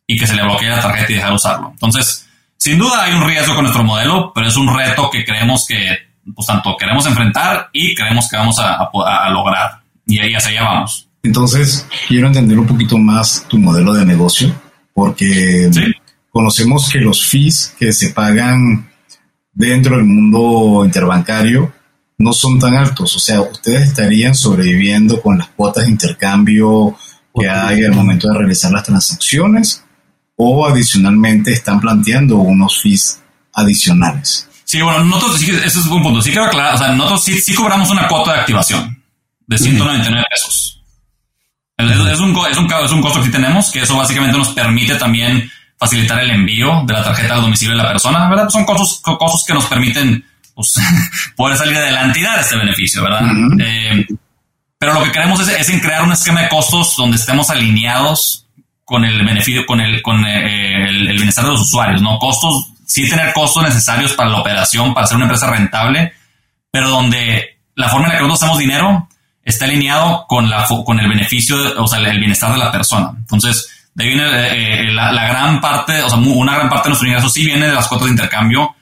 y que se le bloquee la tarjeta y dejar usarlo. Entonces, sin duda hay un riesgo con nuestro modelo, pero es un reto que creemos que, pues tanto queremos enfrentar y creemos que vamos a, a lograr. Y ahí hacia allá vamos. Entonces, quiero entender un poquito más tu modelo de negocio, porque ¿Sí? Conocemos que los fees que se pagan dentro del mundo interbancario no son tan altos. O sea, ustedes estarían sobreviviendo con las cuotas de intercambio que hay al momento de realizar las transacciones o adicionalmente están planteando unos fees adicionales. Sí, bueno, nosotros, ese es un punto. Sí quiero aclarar, o sea, nosotros sí, cobramos una cuota de activación de 199 pesos. Es, es, un, es, un, es un costo que tenemos, que eso básicamente nos permite también facilitar el envío de la tarjeta al domicilio de la persona, ¿verdad? Pues son cosas, cosas que nos permiten pues, <laughs> poder salir adelante y dar este beneficio, ¿verdad? Eh, pero lo que queremos es, en crear un esquema de costos donde estemos alineados con el beneficio, con el, con eh, el, bienestar de los usuarios, ¿no? Costos, sí tener costos necesarios para la operación, para ser una empresa rentable, pero donde la forma en la que nosotros hacemos dinero está alineado con, la, con el beneficio, o sea, el bienestar de la persona. Entonces, de ahí viene eh, eh, la, gran parte, o sea, una gran parte de nuestro ingreso sí viene de las cuotas de intercambio.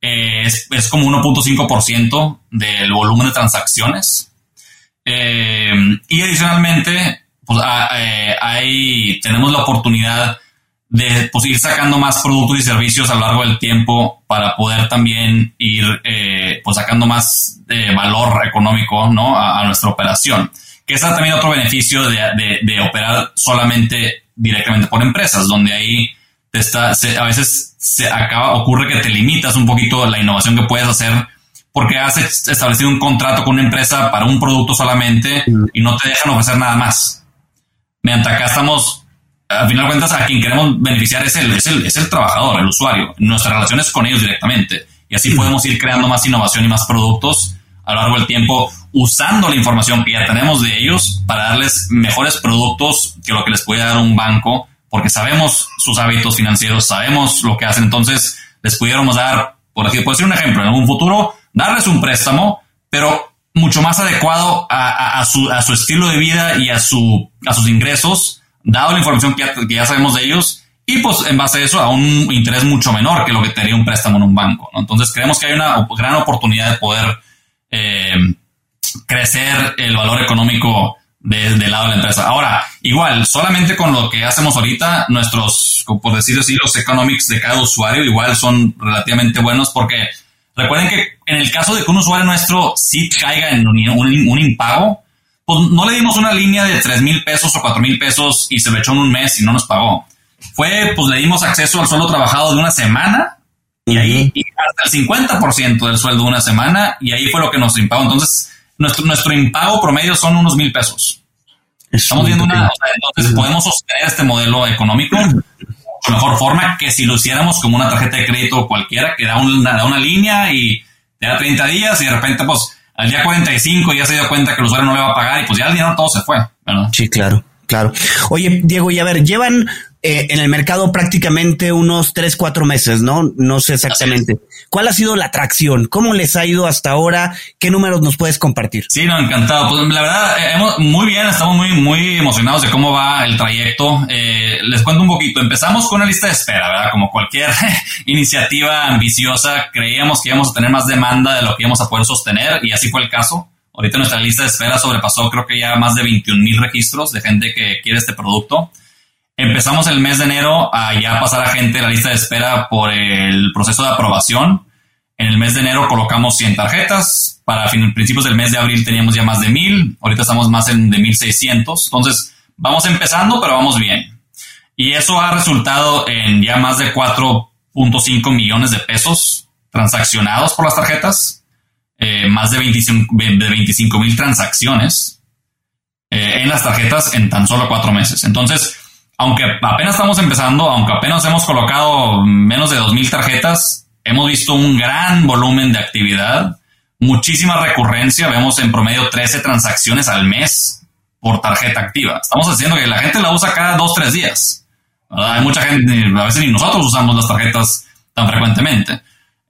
Eh, es, es, como 1.5% del volumen de transacciones. Y adicionalmente, pues hay, tenemos la oportunidad de pues, ir sacando más productos y servicios a lo largo del tiempo para poder también ir pues, sacando más valor económico ¿no? a, nuestra operación. Que es también otro beneficio de, de, operar solamente directamente por empresas, donde ahí te está, a veces se acaba, ocurre que te limitas un poquito la innovación que puedes hacer porque has establecido un contrato con una empresa para un producto solamente y no te dejan ofrecer nada más. Mientras acá estamos, al final de cuentas, a quien queremos beneficiar es el, es el, es el trabajador, el usuario, nuestras relaciones con ellos directamente. Y así podemos ir creando más innovación y más productos a lo largo del tiempo usando la información que ya tenemos de ellos para darles mejores productos que lo que les puede dar un banco, porque sabemos sus hábitos financieros, sabemos lo que hacen, entonces les pudiéramos dar, por así puede ser un ejemplo, en algún futuro, darles un préstamo, pero mucho más adecuado a, su, estilo de vida y a, su, a sus ingresos, dado la información que ya, sabemos de ellos, y pues en base a eso a un interés mucho menor que lo que tendría un préstamo en un banco. Entonces creemos que hay una gran oportunidad de poder eh, crecer el valor económico del lado de la empresa. Ahora, igual, solamente con lo que hacemos ahorita, nuestros, por decirlo así, los economics de cada usuario igual son relativamente buenos porque recuerden que en el caso de que un usuario nuestro sí caiga en un, impago, pues no le dimos una línea de 3 mil pesos o 4 mil pesos y se lo echó en un mes y no nos pagó. Fue, pues le dimos acceso al sueldo trabajado de una semana y ahí hasta el 50% del sueldo de una semana y ahí fue lo que nos impagó. Entonces, nuestro, nuestro impago promedio son unos mil pesos. Estamos viendo una, entonces podemos sostener este modelo económico mejor forma que si lo hiciéramos como una tarjeta de crédito cualquiera que da una, da una línea y te da 30 días y de repente pues al día 45 ya se dio cuenta que el usuario no le va a pagar y pues ya el dinero todo se fue. Sí, claro, claro. Oye, Diego, y a ver, llevan eh, en el mercado prácticamente unos tres, cuatro meses, ¿no? No sé exactamente. ¿Cuál ha sido la atracción? ¿Cómo les ha ido hasta ahora? ¿Qué números nos puedes compartir? Sí, no, encantado. Pues la verdad, eh, hemos, muy bien, estamos muy, muy emocionados de cómo va el trayecto. Eh, les cuento un poquito. Empezamos con una lista de espera, ¿verdad? Como cualquier <laughs> iniciativa ambiciosa, creíamos que íbamos a tener más demanda de lo que íbamos a poder sostener y así fue el caso. Ahorita nuestra lista de espera sobrepasó creo que ya más de 21 mil registros de gente que quiere este producto. Empezamos el mes de enero a ya pasar a gente la lista de espera por el proceso de aprobación. En el mes de enero colocamos 100 tarjetas. Para fin, principios del mes de abril teníamos ya más de 1000. Ahorita estamos más en de 1600. Entonces, vamos empezando, pero vamos bien. Y eso ha resultado en ya más de 4.5 millones de pesos transaccionados por las tarjetas. Eh, más de 25 mil transacciones eh, en las tarjetas en tan solo cuatro meses. Entonces, aunque apenas estamos empezando, aunque apenas hemos colocado menos de 2.000 tarjetas, hemos visto un gran volumen de actividad, muchísima recurrencia, vemos en promedio 13 transacciones al mes por tarjeta activa. Estamos haciendo que la gente la usa cada dos, tres días. Hay mucha gente, a veces ni nosotros usamos las tarjetas tan frecuentemente.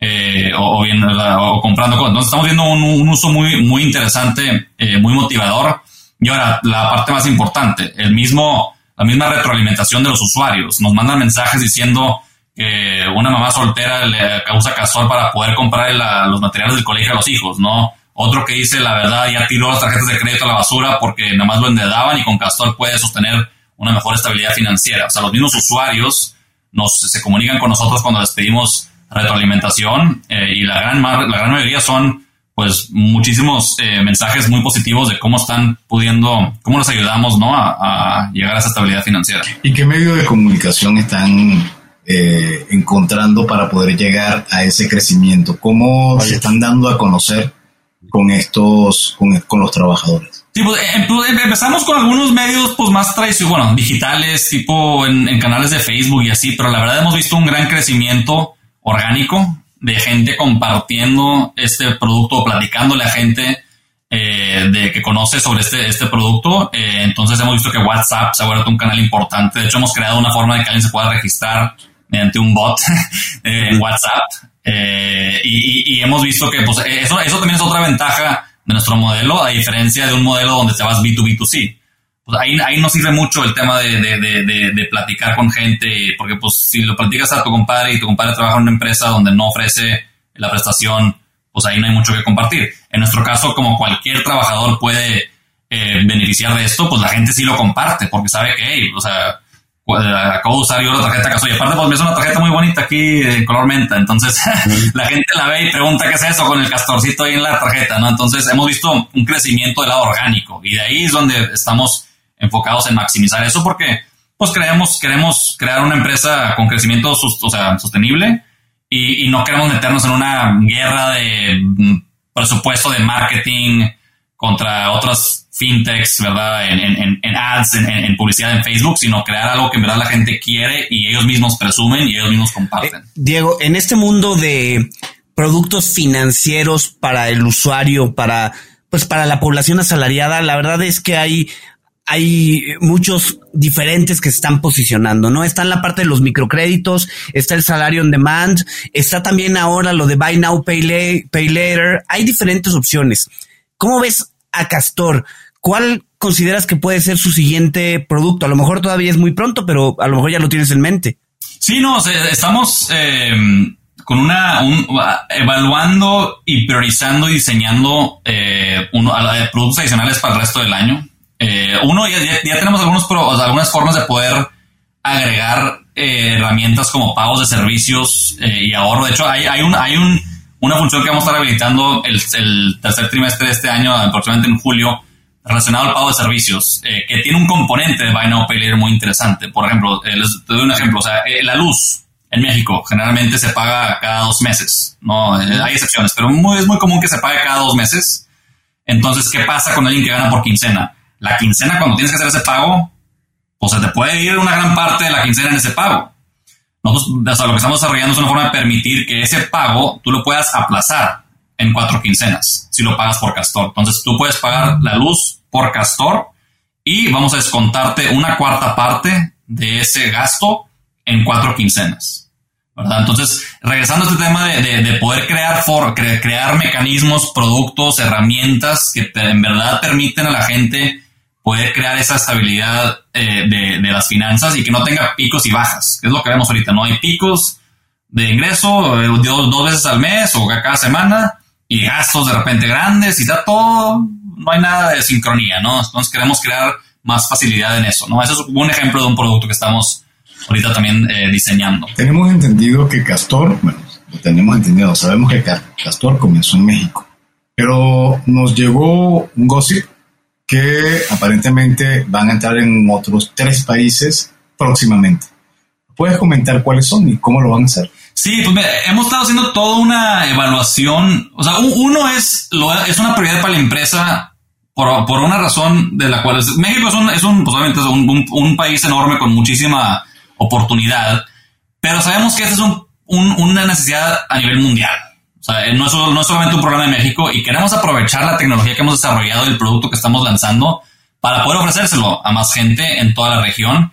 Eh, o comprando cosas. Entonces estamos viendo un, uso muy, muy interesante, eh, muy motivador. Y ahora, la parte más importante, el mismo, la misma retroalimentación de los usuarios. Nos mandan mensajes diciendo, que una mamá soltera le causa castor para poder comprar los materiales del colegio a los hijos, ¿no? Otro que dice, la verdad, ya tiró las tarjetas de crédito a la basura porque nada más lo endedaban y con Castor puede sostener una mejor estabilidad financiera. O sea, los mismos usuarios nos, se comunican con nosotros cuando les pedimos retroalimentación eh, y la gran, la gran mayoría son pues muchísimos eh, mensajes muy positivos de cómo están pudiendo, cómo les ayudamos ¿no? a, a llegar a esa estabilidad financiera. ¿Y qué medio de comunicación están eh, encontrando para poder llegar a ese crecimiento? ¿Cómo se están dando a conocer con estos, con, los trabajadores? Sí, pues, eh, pues, empezamos con algunos medios pues más tradicionales, bueno, digitales, tipo en, canales de Facebook y así, pero la verdad hemos visto un gran crecimiento orgánico de gente compartiendo este producto, platicándole a gente eh, de que conoce sobre este, este producto. entonces hemos visto que WhatsApp se ha vuelto un canal importante. De hecho, hemos creado una forma de que alguien se pueda registrar mediante un bot <laughs> en WhatsApp. Eh, y, hemos visto que pues, eso, eso también es otra ventaja de nuestro modelo, a diferencia de un modelo donde te vas B2B2C. Pues ahí, ahí no sirve mucho el tema de, de, de, platicar con gente, porque pues si lo platicas a tu compadre y tu compadre trabaja en una empresa donde no ofrece la prestación, pues ahí no hay mucho que compartir. En nuestro caso, como cualquier trabajador puede eh, beneficiar de esto, pues la gente sí lo comparte, porque sabe que, hey, o sea, pues, acabo de usar yo la tarjeta Castor y aparte pues me es una tarjeta muy bonita aquí en color menta, entonces <laughs> la gente la ve y pregunta qué es eso con el castorcito ahí en la tarjeta, ¿no? Entonces hemos visto un crecimiento del lado orgánico y de ahí es donde estamos enfocados en maximizar eso porque pues creemos, queremos crear una empresa con crecimiento o sostenible y, no queremos meternos en una guerra de mm, presupuesto de marketing contra otras fintechs, ¿verdad? En, ads, en, publicidad en Facebook, sino crear algo que en verdad la gente quiere y ellos mismos presumen y ellos mismos comparten. Eh, Diego, en este mundo de productos financieros para el usuario, para, pues para la población asalariada, la verdad es que hay, hay muchos diferentes que se están posicionando, ¿no? Está en la parte de los microcréditos, está el salario on demand, está también ahora lo de buy now, pay, pay later. Hay diferentes opciones. ¿Cómo ves a Castor? ¿cuál consideras que puede ser su siguiente producto? A lo mejor todavía es muy pronto, pero a lo mejor ya lo tienes en mente. Sí, no, estamos eh, con una evaluando y priorizando y diseñando eh, productos adicionales para el resto del año. Eh, uno, ya, tenemos algunas formas de poder agregar herramientas como pagos de servicios y ahorro. De hecho, hay, hay, un, hay un, una función que vamos a estar habilitando el, tercer trimestre de este año, aproximadamente en julio, relacionado al pago de servicios, eh, que tiene un componente de Buy Now Pay Later muy interesante. Por ejemplo, eh, te doy un ejemplo, o sea, eh, la luz en México generalmente se paga cada dos meses, ¿no? hay excepciones, pero es muy común que se pague cada dos meses. Entonces, ¿qué pasa con alguien que gana por quincena? La quincena, cuando tienes que hacer ese pago, pues se te puede ir una gran parte de la quincena en ese pago. Nosotros, o lo que estamos desarrollando es una forma de permitir que ese pago tú lo puedas aplazar en cuatro quincenas si lo pagas por Castor. Entonces tú puedes pagar la luz por Castor y vamos a descontarte una cuarta parte de ese gasto en cuatro quincenas. Entonces, regresando a este tema de, poder crear, for, crear mecanismos, productos, herramientas que en verdad permiten a la gente poder crear esa estabilidad eh, de, las finanzas y que no tenga picos y bajas, que es lo que vemos ahorita. No hay picos de ingreso eh, dos veces al mes o cada semana y gastos de repente grandes y da todo, no hay nada de sincronía, ¿no? Entonces queremos crear más facilidad en eso, ¿no? Eso es un ejemplo de un producto que estamos ahorita también eh, diseñando. Tenemos entendido que Castor, bueno, lo tenemos entendido. Sabemos que Castor comenzó en México, pero nos llegó un gossip que aparentemente van a entrar en otros tres países próximamente. ¿Puedes comentar cuáles son y cómo lo van a hacer? Sí, pues hemos estado haciendo toda una evaluación. O sea, uno es, lo, es una prioridad para la empresa por, por, una razón de la cual México es un, es un, pues obviamente es un, un, país enorme con muchísima oportunidad, pero sabemos que este es un, una necesidad a nivel mundial. Sea, no es, no es solamente un problema de México y queremos aprovechar la tecnología que hemos desarrollado y el producto que estamos lanzando para poder ofrecérselo a más gente en toda la región.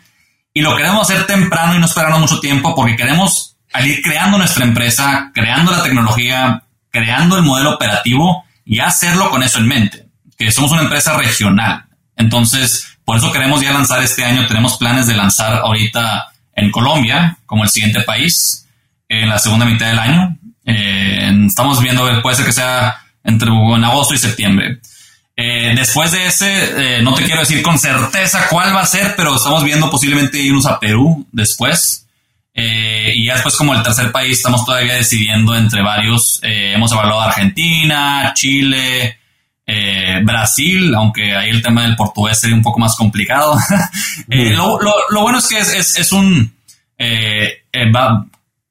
Y lo queremos hacer temprano y no esperando mucho tiempo porque queremos ir creando nuestra empresa, creando la tecnología, creando el modelo operativo y hacerlo con eso en mente, que somos una empresa regional. Entonces, por eso queremos ya lanzar este año, tenemos planes de lanzar ahorita en Colombia como el siguiente país en la segunda mitad del año. Eh, estamos viendo, puede ser que sea entre en agosto y septiembre. Eh, después de ese, eh, no te quiero decir con certeza cuál va a ser, pero estamos viendo posiblemente irnos a Perú después. y ya después como el tercer país estamos todavía decidiendo entre varios. hemos evaluado Argentina, Chile, Brasil, aunque ahí el tema del portugués sería un poco más complicado. <laughs> lo, lo, bueno es que es, es, un... Va,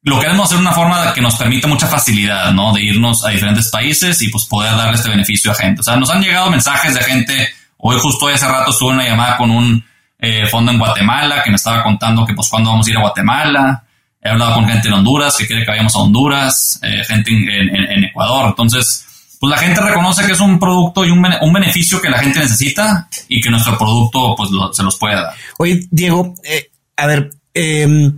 lo queremos hacer de una forma que nos permita mucha facilidad, ¿no? De irnos a diferentes países y pues poder darle este beneficio a gente. O sea, nos han llegado mensajes de gente, hoy justo hace rato estuve una llamada con un eh, fondo en Guatemala que me estaba contando que pues cuándo vamos a ir a Guatemala. He hablado con gente en Honduras que quiere que vayamos a Honduras, eh, gente en, Ecuador. Entonces, pues la gente reconoce que es un producto y un, un beneficio que la gente necesita y que nuestro producto pues se los puede dar. Oye, Diego, eh, a ver, eh,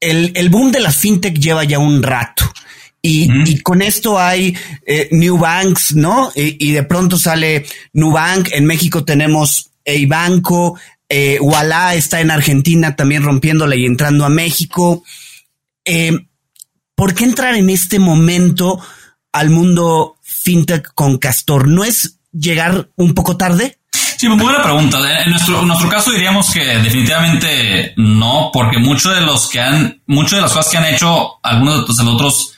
el, boom de la fintech lleva ya un rato. Y, con esto hay eh, New Banks, ¿no? Y, de pronto sale Nubank. En México tenemos Eibanco. Eh, Walla está en Argentina también rompiéndola y entrando a México. Eh, ¿Por qué entrar en este momento al mundo fintech con Castor? ¿No es llegar un poco tarde? Sí, muy buena pregunta. En nuestro, nuestro caso diríamos que definitivamente no, porque muchos de los que han, muchas de las cosas que han hecho algunos de los otros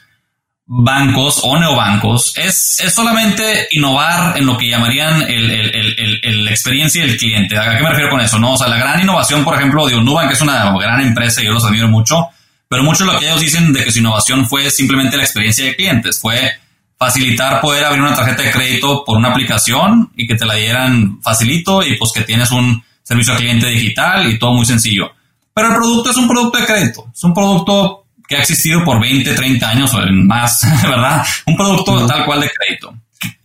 bancos o neobancos es, es solamente innovar en lo que llamarían el, el, el, la experiencia del cliente. ¿A qué me refiero con eso? No, o sea, la gran innovación, por ejemplo, de Nubank es una gran empresa y yo los admiro mucho, pero mucho de lo que ellos dicen de que su innovación fue simplemente la experiencia de clientes, fue facilitar poder abrir una tarjeta de crédito por una aplicación y que te la dieran facilito y pues que tienes un servicio al cliente digital y todo muy sencillo. Pero el producto es un producto de crédito, es un producto que ha existido por 20, 30 años o más, <laughs> ¿verdad? Un producto tal cual de crédito.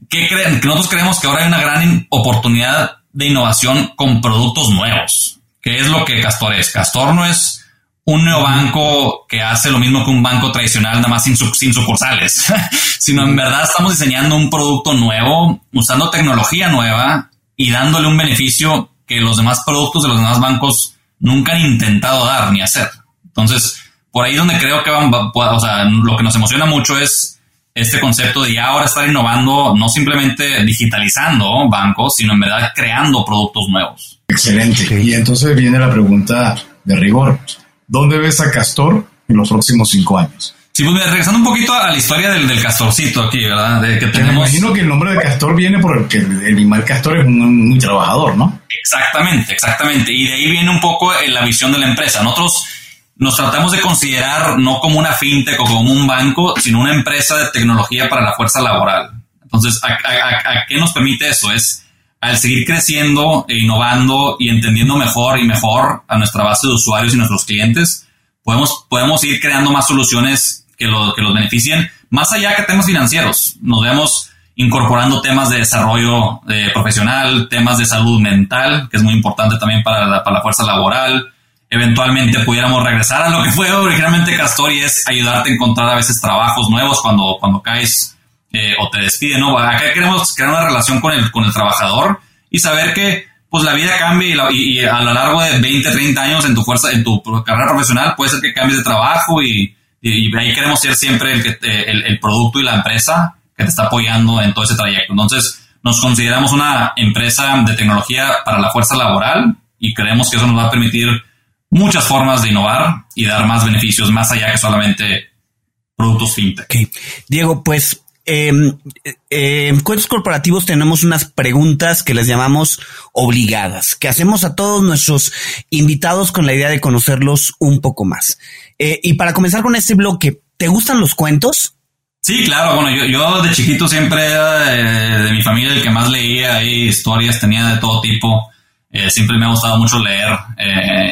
¿Qué creen? Que nosotros creemos que ahora hay una gran oportunidad de innovación con productos nuevos, que es lo que Castor es. Castor no es un neobanco que hace lo mismo que un banco tradicional, nada más sin, sin sucursales, <laughs> sino en verdad estamos diseñando un producto nuevo, usando tecnología nueva y dándole un beneficio que los demás productos de los demás bancos nunca han intentado dar ni hacer. Entonces, por ahí donde creo que van, o sea, lo que nos emociona mucho es este concepto de ya ahora estar innovando, no simplemente digitalizando bancos, sino en verdad creando productos nuevos. Excelente. Y entonces viene la pregunta de rigor. ¿Dónde ves a Castor en los próximos cinco años? Sí, pues regresando un poquito a la historia del, del castorcito aquí, ¿verdad? De que tenemos... Me imagino que el nombre de castor viene porque el animal castor es un, muy trabajador, ¿no? Exactamente, exactamente. Y de ahí viene un poco la visión de la empresa. Nosotros nos tratamos de considerar no como una fintech o como un banco, sino una empresa de tecnología para la fuerza laboral. Entonces, ¿a, a qué nos permite eso? Es al seguir creciendo e innovando y entendiendo mejor y mejor a nuestra base de usuarios y nuestros clientes, podemos, podemos ir creando más soluciones que, lo, que los beneficien, más allá que temas financieros. Nos vemos incorporando temas de desarrollo eh, profesional, temas de salud mental, que es muy importante también para la, para la fuerza laboral. Eventualmente pudiéramos regresar a lo que fue originalmente Castor y es ayudarte a encontrar a veces trabajos nuevos cuando, cuando caes eh, o te despiden, ¿no? Acá queremos crear una relación con el, con el trabajador y saber que pues la vida cambia y, a lo largo de 20, 30 años en tu fuerza, en tu carrera profesional puede ser que cambies de trabajo y, ahí queremos ser siempre el, que el, producto y la empresa que te está apoyando en todo ese trayecto. Entonces, nos consideramos una empresa de tecnología para la fuerza laboral y creemos que eso nos va a permitir muchas formas de innovar y dar más beneficios más allá que solamente productos fintech. Diego, pues eh, eh, en Cuentos Corporativos tenemos unas preguntas que las llamamos obligadas, que hacemos a todos nuestros invitados con la idea de conocerlos un poco más. Eh, y para comenzar con este bloque, ¿te gustan los cuentos? Sí, claro. Bueno, yo, de chiquito siempre era eh, de mi familia el que más leía ahí historias, tenía de todo tipo. Eh, siempre me ha gustado mucho leer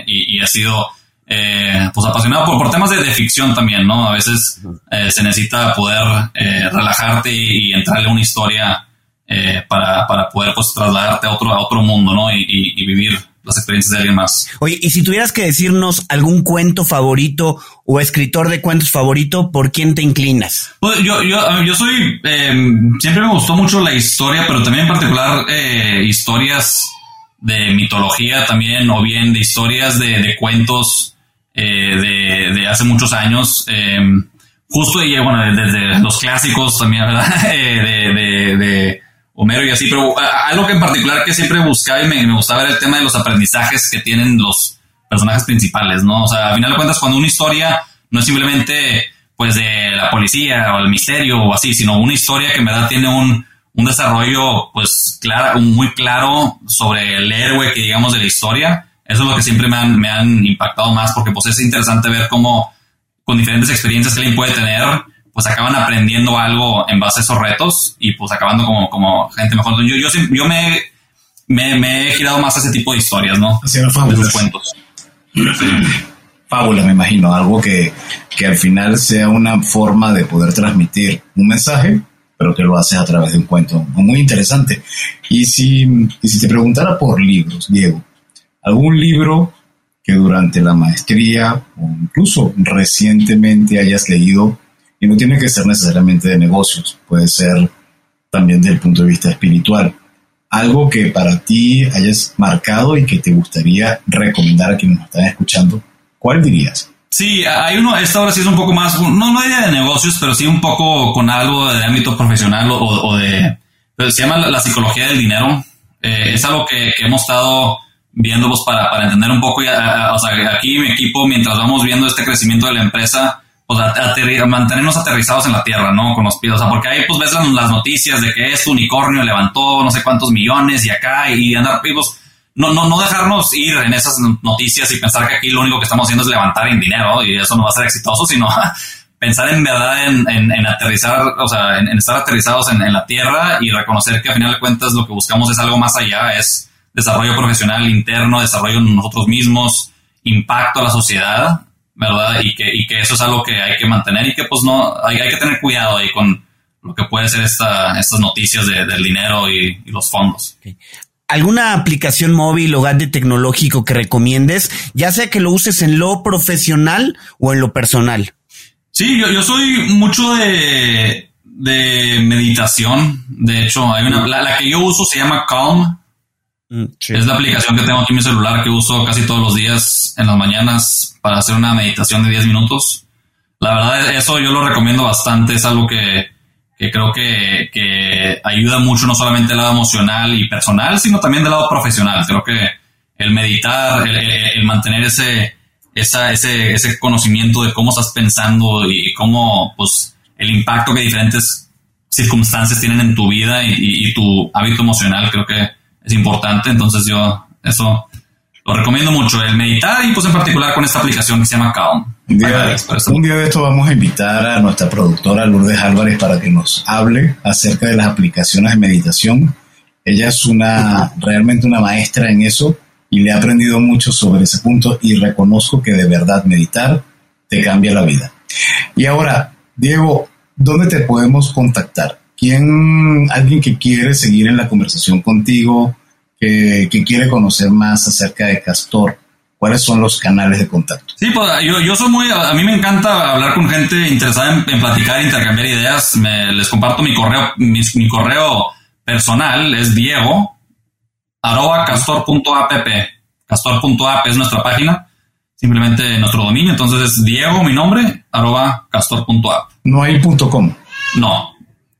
y, ha sido eh, pues apasionado por, por temas de, de, ficción también, ¿no? A veces eh, se necesita poder eh, relajarte y, y, entrarle a una historia eh, para, para poder pues trasladarte a otro, a otro mundo, ¿no? Y, y, y, vivir las experiencias de alguien más. Oye, y si tuvieras que decirnos algún cuento favorito o escritor de cuentos favorito, ¿por quién te inclinas? Pues yo, yo, yo soy, eh, siempre me gustó mucho la historia, pero también en particular eh, historias de mitología también, o bien de historias de, de cuentos eh, de, de, hace muchos años. Eh, justo y bueno, desde los clásicos también, ¿verdad? <laughs> de, de, de, Homero y así, pero algo que en particular que siempre buscaba y me, me gustaba era el tema de los aprendizajes que tienen los personajes principales, ¿no? O sea, a final de cuentas, cuando una historia no es simplemente pues de la policía o el misterio o así, sino una historia que en verdad tiene un, un desarrollo pues claro, muy claro sobre el héroe que digamos de la historia, eso es lo que siempre me han, me han impactado más porque pues es interesante ver cómo con diferentes experiencias que alguien puede tener, pues acaban aprendiendo algo en base a esos retos y pues acabando como, como gente mejor. Yo, yo, yo me, me, me, he girado más a ese tipo de historias, ¿no? Haciendo fábulas. cuentos. Fábulas, me imagino, algo que, que al final sea una forma de poder transmitir un mensaje, pero que lo haces a través de un cuento muy interesante. Y si, y si te preguntara por libros, Diego, algún libro que durante la maestría o incluso recientemente hayas leído y no tiene que ser necesariamente de negocios, puede ser también desde el punto de vista espiritual. Algo que para ti hayas marcado y que te gustaría recomendar a quienes nos están escuchando, ¿cuál dirías? Sí, hay uno, esta hora sí es un poco más, no, no idea de negocios, pero sí un poco con algo de ámbito profesional o, o de, se llama la, la, psicología del dinero. Eh, es algo que, que hemos estado viendo pues, para, para entender un poco, ya, o sea, aquí mi equipo, mientras vamos viendo este crecimiento de la empresa, pues mantenernos aterrizados en la tierra, ¿no? Con los pies, o sea, porque ahí pues ves las noticias de que este unicornio levantó no sé cuántos millones y acá y andar vivos. No, no, no dejarnos ir en esas noticias y pensar que aquí lo único que estamos haciendo es levantar en dinero y eso no va a ser exitoso, sino <laughs> pensar en verdad en, en, aterrizar, o sea, en, en estar aterrizados en, la tierra y reconocer que a final de cuentas lo que buscamos es algo más allá, es desarrollo profesional interno, desarrollo en nosotros mismos, impacto a la sociedad, ¿verdad? Y que, y que eso es algo que hay que mantener y que pues no, hay, hay que tener cuidado ahí con lo que puede ser esta, estas noticias de, del dinero y, y los fondos. Okay. ¿Alguna aplicación móvil o gadget tecnológico que recomiendes, ya sea que lo uses en lo profesional o en lo personal? Sí, yo, yo soy mucho de, de meditación. De hecho, hay una, la, la que yo uso se llama Calm Sí. Es la aplicación que tengo aquí en mi celular que uso casi todos los días en las mañanas para hacer una meditación de 10 minutos. La verdad, eso yo lo recomiendo bastante. Es algo que, que creo que, que, ayuda mucho, no solamente del lado emocional y personal, sino también del lado profesional. Creo que el meditar, el, el mantener ese, ese, ese conocimiento de cómo estás pensando y cómo, pues, el impacto que diferentes circunstancias tienen en tu vida y tu hábito emocional, creo que es importante, entonces yo eso lo recomiendo mucho, el meditar y pues en particular con esta aplicación que se llama Calm. Un día, un día de esto vamos a invitar a nuestra productora Lourdes Álvarez para que nos hable acerca de las aplicaciones de meditación. Ella es una realmente una maestra en eso y le ha aprendido mucho sobre ese punto y reconozco que de verdad meditar te cambia la vida. Y ahora, Diego, ¿dónde te podemos contactar? ¿Quién, alguien que quiere seguir en la conversación contigo, que, que, quiere conocer más acerca de Castor? ¿Cuáles son los canales de contacto? Sí, pues yo, yo soy muy, a mí me encanta hablar con gente interesada en, en platicar, intercambiar ideas. Me, les comparto mi correo, mi, mi correo personal es diego arroba castor.app. Castor.app es nuestra página, simplemente nuestro dominio. Entonces es Diego, mi nombre, arroba castor.app. No hay punto .com. No,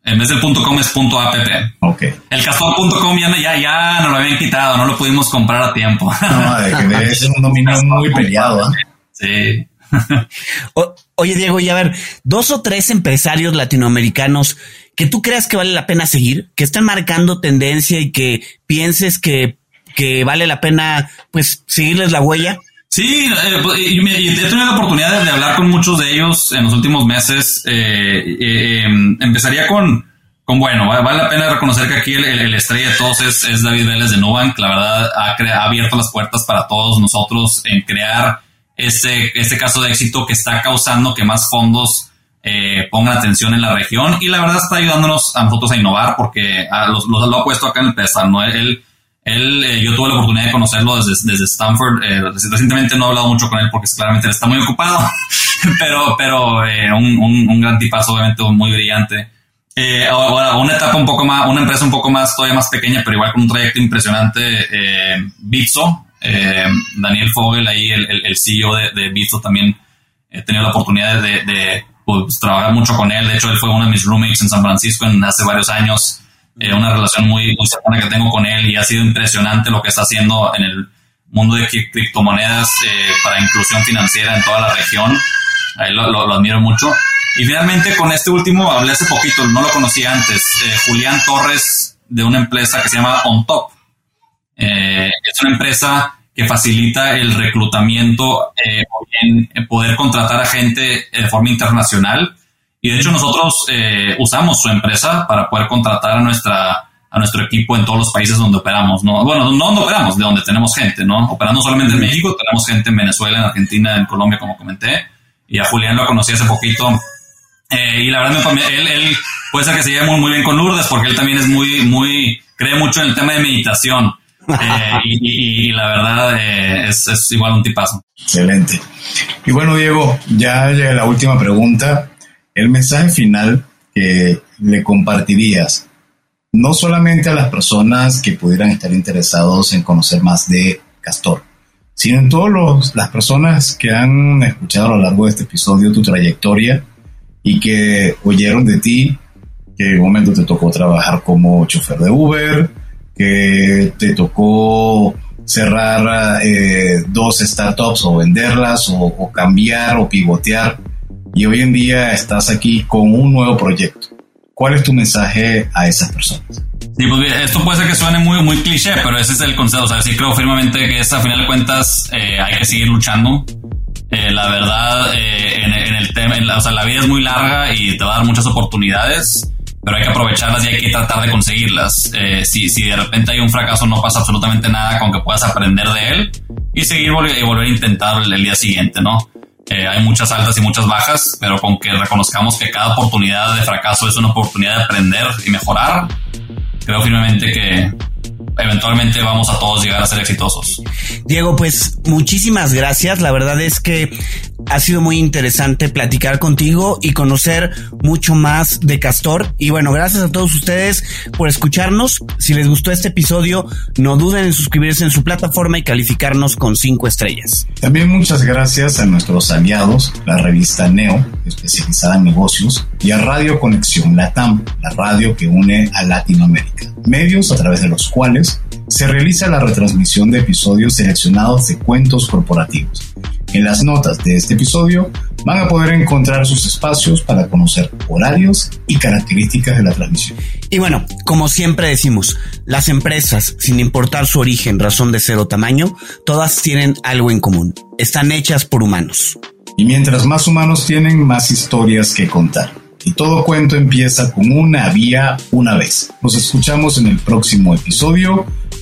en vez del punto .com es punto .app. Ok. El castor.com ya, ya, ya nos lo habían quitado, no lo pudimos comprar a tiempo. No, de que ser un <laughs> dominio muy peliado. ¿eh? Sí. <laughs> oye, Diego, y a ver, dos o tres empresarios latinoamericanos que tú creas que vale la pena seguir, que están marcando tendencia y que pienses que, que vale la pena, pues, seguirles la huella. Sí, eh, pues, y, he tenido la oportunidad de hablar con muchos de ellos en los últimos meses. Eh, eh, em, empezaría con, con, bueno, vale la pena reconocer que aquí el, estrella de todos es, David Vélez de Nubank. La verdad, ha, ha, abierto las puertas para todos nosotros en crear ese, este caso de éxito que está causando que más fondos pongan atención en la región y la verdad está ayudándonos a nosotros a innovar porque a ah, los, lo ha puesto acá en el pedestal, ¿no? Él, él, eh, yo tuve la oportunidad de conocerlo desde, desde Stanford. Eh, recientemente no he hablado mucho con él porque claramente él está muy ocupado, <laughs> pero, pero eh, un, un, gran tipazo, obviamente muy brillante. Eh, ahora, una etapa un poco más, una empresa un poco más, todavía más pequeña, pero igual con un trayecto impresionante, Bitso. Daniel Fogel, ahí el, el, el CEO de, de, Bitso, también he tenido la oportunidad de, de pues, trabajar mucho con él. De hecho, él fue uno de mis roommates en San Francisco en, hace varios años. Eh, una relación muy, muy cercana que tengo con él y ha sido impresionante lo que está haciendo en el mundo de criptomonedas eh, para inclusión financiera en toda la región. Ahí lo, lo, admiro mucho. Y finalmente con este último hablé hace poquito, no lo conocía antes, eh, Julián Torres de una empresa que se llama OnTop. Eh, es una empresa que facilita el reclutamiento eh, en poder contratar a gente de forma internacional y de hecho nosotros eh, usamos su empresa para poder contratar a nuestra a nuestro equipo en todos los países donde operamos, ¿no? Bueno, no donde operamos, de donde tenemos gente, ¿no? Operando solamente en México, tenemos gente en Venezuela, en Argentina, en Colombia, como comenté. Y a Julián lo conocí hace poquito. Eh, y la verdad, él, él puede ser que se lleve muy, muy bien con Lourdes, porque él también es muy, muy, cree mucho en el tema de meditación. Eh, y, y, la verdad eh, es, es, igual un tipazo. Excelente. Y bueno, Diego, ya llega la última pregunta el mensaje final que le compartirías, no solamente a las personas que pudieran estar interesados en conocer más de Castor, sino en todas las personas que han escuchado a lo largo de este episodio tu trayectoria y que oyeron de ti que en un momento te tocó trabajar como chofer de Uber, que te tocó cerrar eh, dos startups o venderlas o, o cambiar o pivotear y hoy en día estás aquí con un nuevo proyecto. ¿Cuál es tu mensaje a esas personas? Sí, pues esto puede ser que suene muy, muy cliché, pero ese es el consejo. O sea, sí creo firmemente que a final de cuentas eh, hay que seguir luchando. Eh, la verdad, eh, en, el tema, o sea, la vida es muy larga y te va a dar muchas oportunidades, pero hay que aprovecharlas y hay que tratar de conseguirlas. si, si de repente hay un fracaso, no pasa absolutamente nada con que puedas aprender de él y seguir y volver a intentar el día siguiente, ¿no? Hay muchas altas y muchas bajas, pero con que reconozcamos que cada oportunidad de fracaso es una oportunidad de aprender y mejorar, creo firmemente que eventualmente vamos a todos llegar a ser exitosos. Diego, pues muchísimas gracias. La verdad es que ha sido muy interesante platicar contigo y conocer mucho más de Castor. Y bueno, gracias a todos ustedes por escucharnos. Si les gustó este episodio, no duden en suscribirse en su plataforma y calificarnos con cinco estrellas. También muchas gracias a nuestros aliados, la revista Neo, especializada en negocios, y a Radio Conexión Latam, la radio que une a Latinoamérica. Medios a través de los cuales se realiza la retransmisión de episodios seleccionados de cuentos corporativos. En las notas de este episodio van a poder encontrar sus espacios para conocer horarios y características de la transmisión. Y bueno, como siempre decimos, las empresas, sin importar su origen, razón de ser o tamaño, todas tienen algo en común. Están hechas por humanos. Y mientras más humanos tienen, más historias que contar. Y todo cuento empieza con una vía una vez. Nos escuchamos en el próximo episodio.